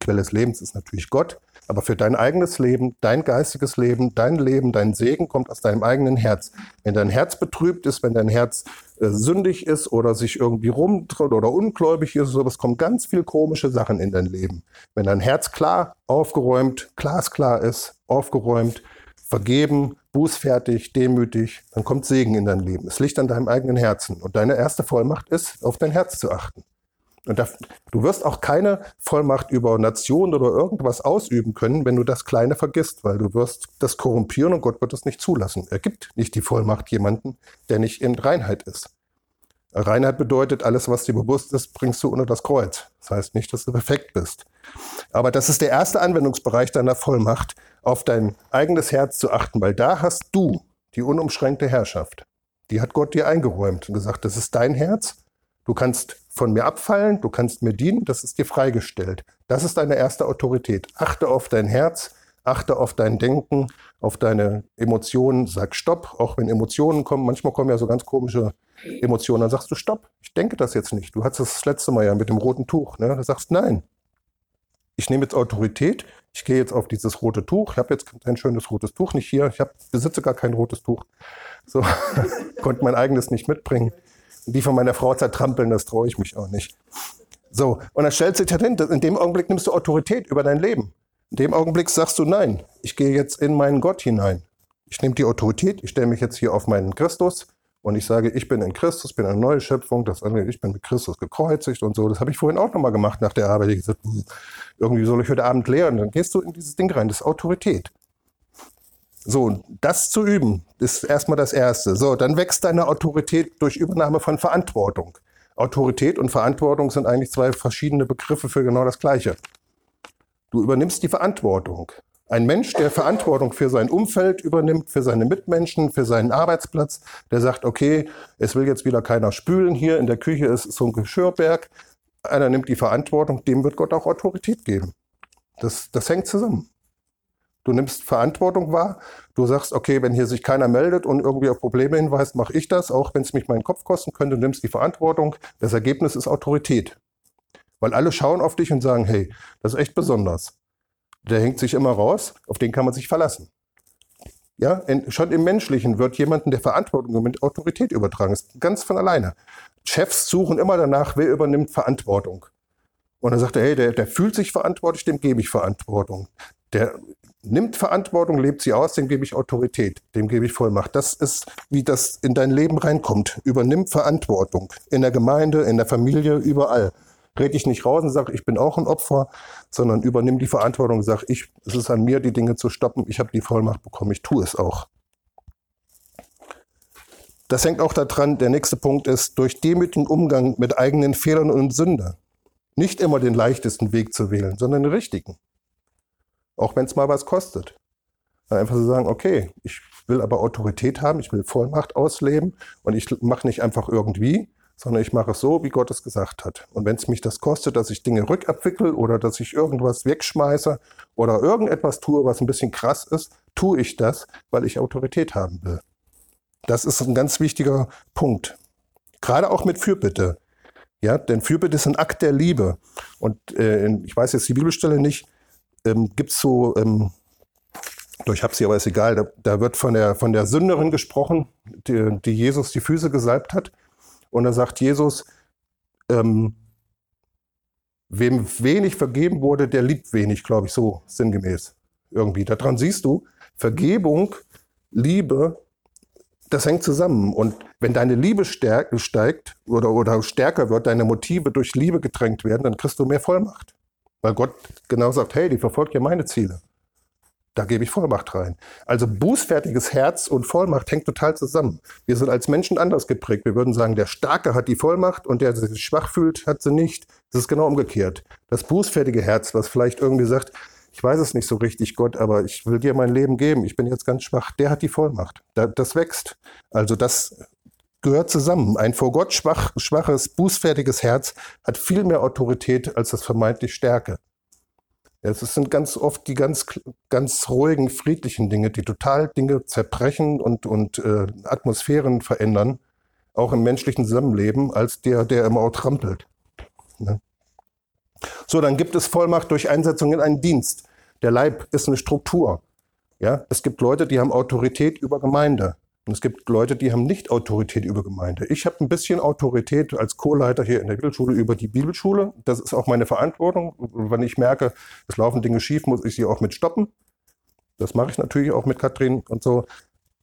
Quelle des Lebens ist natürlich Gott. Aber für dein eigenes Leben, dein geistiges Leben, dein Leben, dein Segen kommt aus deinem eigenen Herz. Wenn dein Herz betrübt ist, wenn dein Herz äh, sündig ist oder sich irgendwie rumtritt oder ungläubig ist, so, es kommen ganz viel komische Sachen in dein Leben. Wenn dein Herz klar, aufgeräumt, glasklar ist, aufgeräumt, vergeben, bußfertig, demütig, dann kommt Segen in dein Leben. Es liegt an deinem eigenen Herzen. Und deine erste Vollmacht ist, auf dein Herz zu achten. Und da, du wirst auch keine Vollmacht über Nationen oder irgendwas ausüben können, wenn du das Kleine vergisst, weil du wirst das korrumpieren und Gott wird es nicht zulassen. Er gibt nicht die Vollmacht jemanden, der nicht in Reinheit ist. Reinheit bedeutet, alles, was dir bewusst ist, bringst du unter das Kreuz. Das heißt nicht, dass du perfekt bist. Aber das ist der erste Anwendungsbereich deiner Vollmacht, auf dein eigenes Herz zu achten, weil da hast du die unumschränkte Herrschaft. Die hat Gott dir eingeräumt und gesagt, das ist dein Herz. Du kannst von mir abfallen, du kannst mir dienen, das ist dir freigestellt. Das ist deine erste Autorität. Achte auf dein Herz, achte auf dein Denken, auf deine Emotionen, sag Stopp, auch wenn Emotionen kommen. Manchmal kommen ja so ganz komische Emotionen, dann sagst du Stopp, ich denke das jetzt nicht. Du hattest das letzte Mal ja mit dem roten Tuch. Ne? Du sagst Nein. Ich nehme jetzt Autorität, ich gehe jetzt auf dieses rote Tuch. Ich habe jetzt kein schönes rotes Tuch nicht hier. Ich hab, besitze gar kein rotes Tuch. So, konnte mein eigenes nicht mitbringen die von meiner Frau zertrampeln, das traue ich mich auch nicht. So, und dann stellst du dich hin, in dem Augenblick nimmst du Autorität über dein Leben. In dem Augenblick sagst du, nein, ich gehe jetzt in meinen Gott hinein. Ich nehme die Autorität, ich stelle mich jetzt hier auf meinen Christus und ich sage, ich bin in Christus, bin eine neue Schöpfung, das andere, ich bin mit Christus gekreuzigt und so. Das habe ich vorhin auch nochmal gemacht nach der Arbeit. Ich gesagt, hm, irgendwie soll ich heute Abend lehren. Dann gehst du in dieses Ding rein, das ist Autorität. So, das zu üben, ist erstmal das Erste. So, dann wächst deine Autorität durch Übernahme von Verantwortung. Autorität und Verantwortung sind eigentlich zwei verschiedene Begriffe für genau das Gleiche. Du übernimmst die Verantwortung. Ein Mensch, der Verantwortung für sein Umfeld übernimmt, für seine Mitmenschen, für seinen Arbeitsplatz, der sagt, okay, es will jetzt wieder keiner spülen hier, in der Küche ist so ein Geschirrberg, einer nimmt die Verantwortung, dem wird Gott auch Autorität geben. Das, das hängt zusammen. Du nimmst Verantwortung wahr. Du sagst, okay, wenn hier sich keiner meldet und irgendwie auf Probleme hinweist, mache ich das, auch wenn es mich meinen Kopf kosten könnte, du nimmst die Verantwortung. Das Ergebnis ist Autorität. Weil alle schauen auf dich und sagen, hey, das ist echt besonders. Der hängt sich immer raus, auf den kann man sich verlassen. Ja, schon im Menschlichen wird jemandem, der Verantwortung mit Autorität übertragen. Das ist ganz von alleine. Chefs suchen immer danach, wer übernimmt Verantwortung. Und dann sagt er, hey, der, der fühlt sich verantwortlich, dem gebe ich Verantwortung. Der nimmt Verantwortung, lebt sie aus, dem gebe ich Autorität, dem gebe ich Vollmacht. Das ist, wie das in dein Leben reinkommt. Übernimm Verantwortung. In der Gemeinde, in der Familie, überall. Red ich nicht raus und sage, ich bin auch ein Opfer, sondern übernimm die Verantwortung und sage, ich, es ist an mir, die Dinge zu stoppen. Ich habe die Vollmacht bekommen, ich tue es auch. Das hängt auch daran, der nächste Punkt ist, durch demütigen Umgang mit eigenen Fehlern und Sünder. Nicht immer den leichtesten Weg zu wählen, sondern den richtigen. Auch wenn es mal was kostet. Einfach zu so sagen, okay, ich will aber Autorität haben, ich will Vollmacht ausleben und ich mache nicht einfach irgendwie, sondern ich mache es so, wie Gott es gesagt hat. Und wenn es mich das kostet, dass ich Dinge rückabwickel oder dass ich irgendwas wegschmeiße oder irgendetwas tue, was ein bisschen krass ist, tue ich das, weil ich Autorität haben will. Das ist ein ganz wichtiger Punkt. Gerade auch mit Fürbitte. Ja, denn Fürbitte ist ein Akt der Liebe. Und äh, ich weiß jetzt die Bibelstelle nicht, ähm, gibt es so, ähm, ich habe sie, aber ist egal, da, da, wird von der, von der Sünderin gesprochen, die, die, Jesus die Füße gesalbt hat. Und da sagt Jesus, ähm, wem wenig vergeben wurde, der liebt wenig, glaube ich, so sinngemäß irgendwie. Daran siehst du, Vergebung, Liebe, das hängt zusammen. Und wenn deine Liebe steigt oder, oder stärker wird, deine Motive durch Liebe gedrängt werden, dann kriegst du mehr Vollmacht. Weil Gott genau sagt, hey, die verfolgt ja meine Ziele. Da gebe ich Vollmacht rein. Also bußfertiges Herz und Vollmacht hängt total zusammen. Wir sind als Menschen anders geprägt. Wir würden sagen, der Starke hat die Vollmacht und der, der sich schwach fühlt, hat sie nicht. Das ist genau umgekehrt. Das bußfertige Herz, was vielleicht irgendwie sagt, ich weiß es nicht so richtig, Gott, aber ich will dir mein Leben geben. Ich bin jetzt ganz schwach. Der hat die Vollmacht. Das wächst. Also das gehört zusammen. Ein vor Gott schwach, schwaches, bußfertiges Herz hat viel mehr Autorität als das vermeintlich Stärke. Es sind ganz oft die ganz, ganz ruhigen, friedlichen Dinge, die total Dinge zerbrechen und, und äh, Atmosphären verändern, auch im menschlichen Zusammenleben, als der, der immer auch trampelt. Ne? So, dann gibt es Vollmacht durch Einsetzung in einen Dienst. Der Leib ist eine Struktur. Ja, es gibt Leute, die haben Autorität über Gemeinde. Und es gibt Leute, die haben nicht Autorität über Gemeinde. Ich habe ein bisschen Autorität als Co-Leiter hier in der Bibelschule über die Bibelschule. Das ist auch meine Verantwortung. Wenn ich merke, es laufen Dinge schief, muss ich sie auch mit stoppen. Das mache ich natürlich auch mit Katrin und so.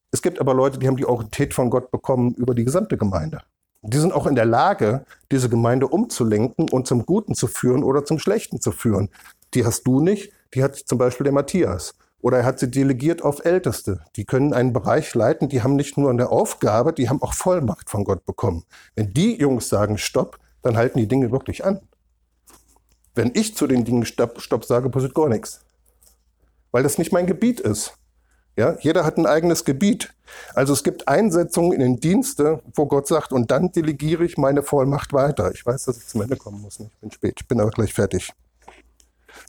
Es gibt aber Leute, die haben die Autorität von Gott bekommen über die gesamte Gemeinde. Die sind auch in der Lage, diese Gemeinde umzulenken und zum Guten zu führen oder zum Schlechten zu führen. Die hast du nicht, die hat zum Beispiel der Matthias. Oder er hat sie delegiert auf Älteste. Die können einen Bereich leiten, die haben nicht nur eine Aufgabe, die haben auch Vollmacht von Gott bekommen. Wenn die Jungs sagen Stopp, dann halten die Dinge wirklich an. Wenn ich zu den Dingen Stopp, Stopp sage, passiert gar nichts. Weil das nicht mein Gebiet ist. Ja, jeder hat ein eigenes Gebiet. Also es gibt Einsetzungen in den Dienste, wo Gott sagt, und dann delegiere ich meine Vollmacht weiter. Ich weiß, dass ich zum Ende kommen muss. Ich bin spät, ich bin aber gleich fertig.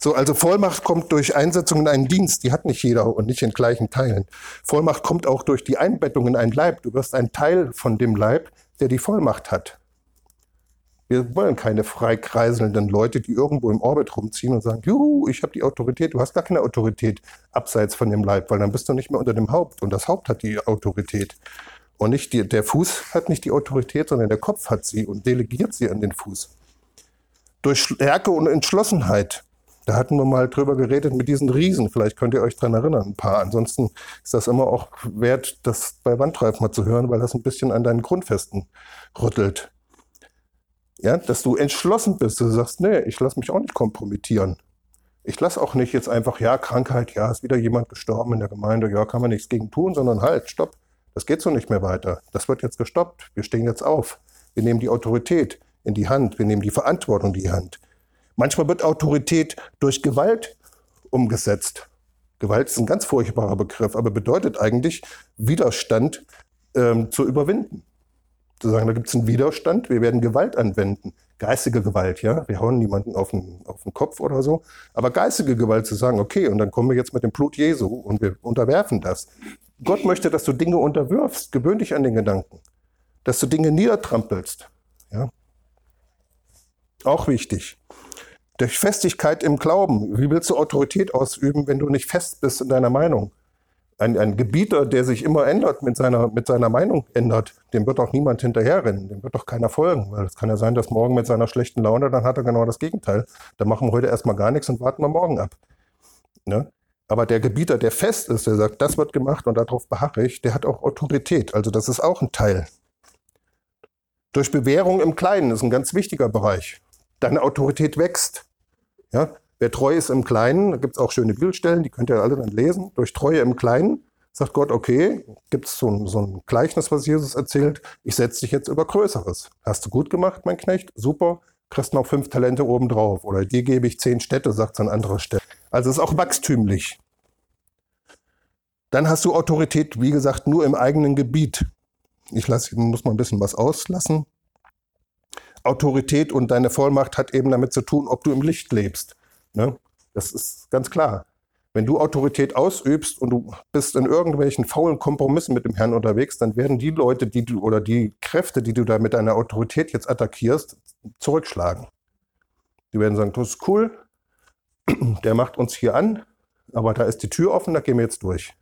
So, also Vollmacht kommt durch Einsetzung in einen Dienst, die hat nicht jeder und nicht in gleichen Teilen. Vollmacht kommt auch durch die Einbettung in einen Leib. Du wirst ein Teil von dem Leib, der die Vollmacht hat. Wir wollen keine freikreiselnden Leute, die irgendwo im Orbit rumziehen und sagen, juhu, ich habe die Autorität. Du hast gar keine Autorität abseits von dem Leib, weil dann bist du nicht mehr unter dem Haupt. Und das Haupt hat die Autorität. Und nicht die, der Fuß hat nicht die Autorität, sondern der Kopf hat sie und delegiert sie an den Fuß. Durch Stärke und Entschlossenheit da hatten wir mal drüber geredet mit diesen Riesen. Vielleicht könnt ihr euch dran erinnern, ein paar. Ansonsten ist das immer auch wert, das bei Wandreif mal zu hören, weil das ein bisschen an deinen Grundfesten rüttelt. Ja, dass du entschlossen bist. Du sagst, nee, ich lasse mich auch nicht kompromittieren. Ich lasse auch nicht jetzt einfach, ja, Krankheit, ja, ist wieder jemand gestorben in der Gemeinde, ja, kann man nichts gegen tun, sondern halt, stopp. Das geht so nicht mehr weiter. Das wird jetzt gestoppt. Wir stehen jetzt auf. Wir nehmen die Autorität in die Hand. Wir nehmen die Verantwortung in die Hand. Manchmal wird Autorität durch Gewalt umgesetzt. Gewalt ist ein ganz furchtbarer Begriff, aber bedeutet eigentlich Widerstand ähm, zu überwinden. Zu sagen, da gibt es einen Widerstand, wir werden Gewalt anwenden. Geistige Gewalt, ja. Wir hauen niemanden auf den, auf den Kopf oder so. Aber geistige Gewalt zu sagen, okay, und dann kommen wir jetzt mit dem Blut Jesu und wir unterwerfen das. Gott möchte, dass du Dinge unterwirfst. Gewöhn dich an den Gedanken. Dass du Dinge niedertrampelst. Ja. Auch wichtig. Durch Festigkeit im Glauben. Wie willst du Autorität ausüben, wenn du nicht fest bist in deiner Meinung? Ein, ein Gebieter, der sich immer ändert, mit seiner, mit seiner Meinung ändert, dem wird auch niemand hinterherrennen, dem wird doch keiner folgen. Weil es kann ja sein, dass morgen mit seiner schlechten Laune, dann hat er genau das Gegenteil. Da machen wir heute erstmal gar nichts und warten wir morgen ab. Ne? Aber der Gebieter, der fest ist, der sagt, das wird gemacht und darauf beharre ich, der hat auch Autorität. Also das ist auch ein Teil. Durch Bewährung im Kleinen ist ein ganz wichtiger Bereich. Deine Autorität wächst. Ja? Wer treu ist im Kleinen, da gibt es auch schöne Bildstellen, die könnt ihr alle dann lesen. Durch Treue im Kleinen sagt Gott, okay, gibt es so, ein, so ein Gleichnis, was Jesus erzählt, ich setze dich jetzt über Größeres. Hast du gut gemacht, mein Knecht? Super, kriegst noch fünf Talente obendrauf. Oder dir gebe ich zehn Städte, sagt es an anderer Stelle. Also es ist auch wachstümlich. Dann hast du Autorität, wie gesagt, nur im eigenen Gebiet. Ich lasse, muss mal ein bisschen was auslassen. Autorität und deine Vollmacht hat eben damit zu tun, ob du im Licht lebst. Ne? Das ist ganz klar. Wenn du Autorität ausübst und du bist in irgendwelchen faulen Kompromissen mit dem Herrn unterwegs, dann werden die Leute, die du oder die Kräfte, die du da mit deiner Autorität jetzt attackierst, zurückschlagen. Die werden sagen, das ist cool, der macht uns hier an, aber da ist die Tür offen, da gehen wir jetzt durch.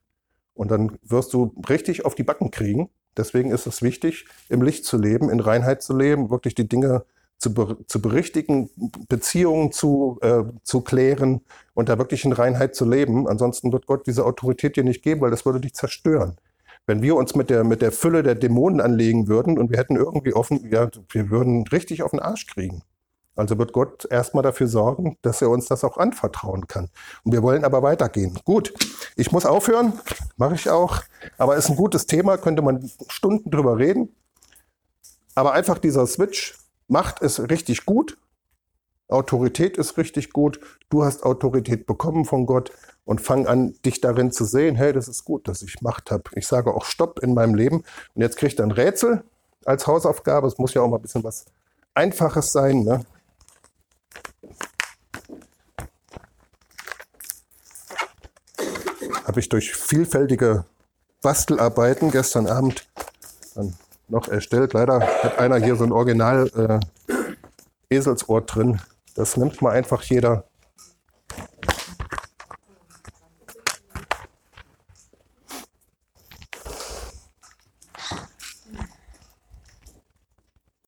Und dann wirst du richtig auf die Backen kriegen Deswegen ist es wichtig, im Licht zu leben, in Reinheit zu leben, wirklich die Dinge zu, ber zu berichtigen, Beziehungen zu, äh, zu klären und da wirklich in Reinheit zu leben. Ansonsten wird Gott diese Autorität dir nicht geben, weil das würde dich zerstören. Wenn wir uns mit der, mit der Fülle der Dämonen anlegen würden und wir hätten irgendwie offen, ja, wir würden richtig auf den Arsch kriegen. Also wird Gott erstmal dafür sorgen, dass er uns das auch anvertrauen kann. Und wir wollen aber weitergehen. Gut, ich muss aufhören, mache ich auch. Aber ist ein gutes Thema, könnte man Stunden drüber reden. Aber einfach dieser Switch macht es richtig gut. Autorität ist richtig gut. Du hast Autorität bekommen von Gott und fang an, dich darin zu sehen, hey, das ist gut, dass ich Macht habe. Ich sage auch Stopp in meinem Leben. Und jetzt kriegt er ein Rätsel als Hausaufgabe. Es muss ja auch mal ein bisschen was Einfaches sein. Ne? Habe ich durch vielfältige Bastelarbeiten gestern Abend dann noch erstellt. Leider hat einer hier so ein Original äh, Eselsohr drin. Das nimmt mal einfach jeder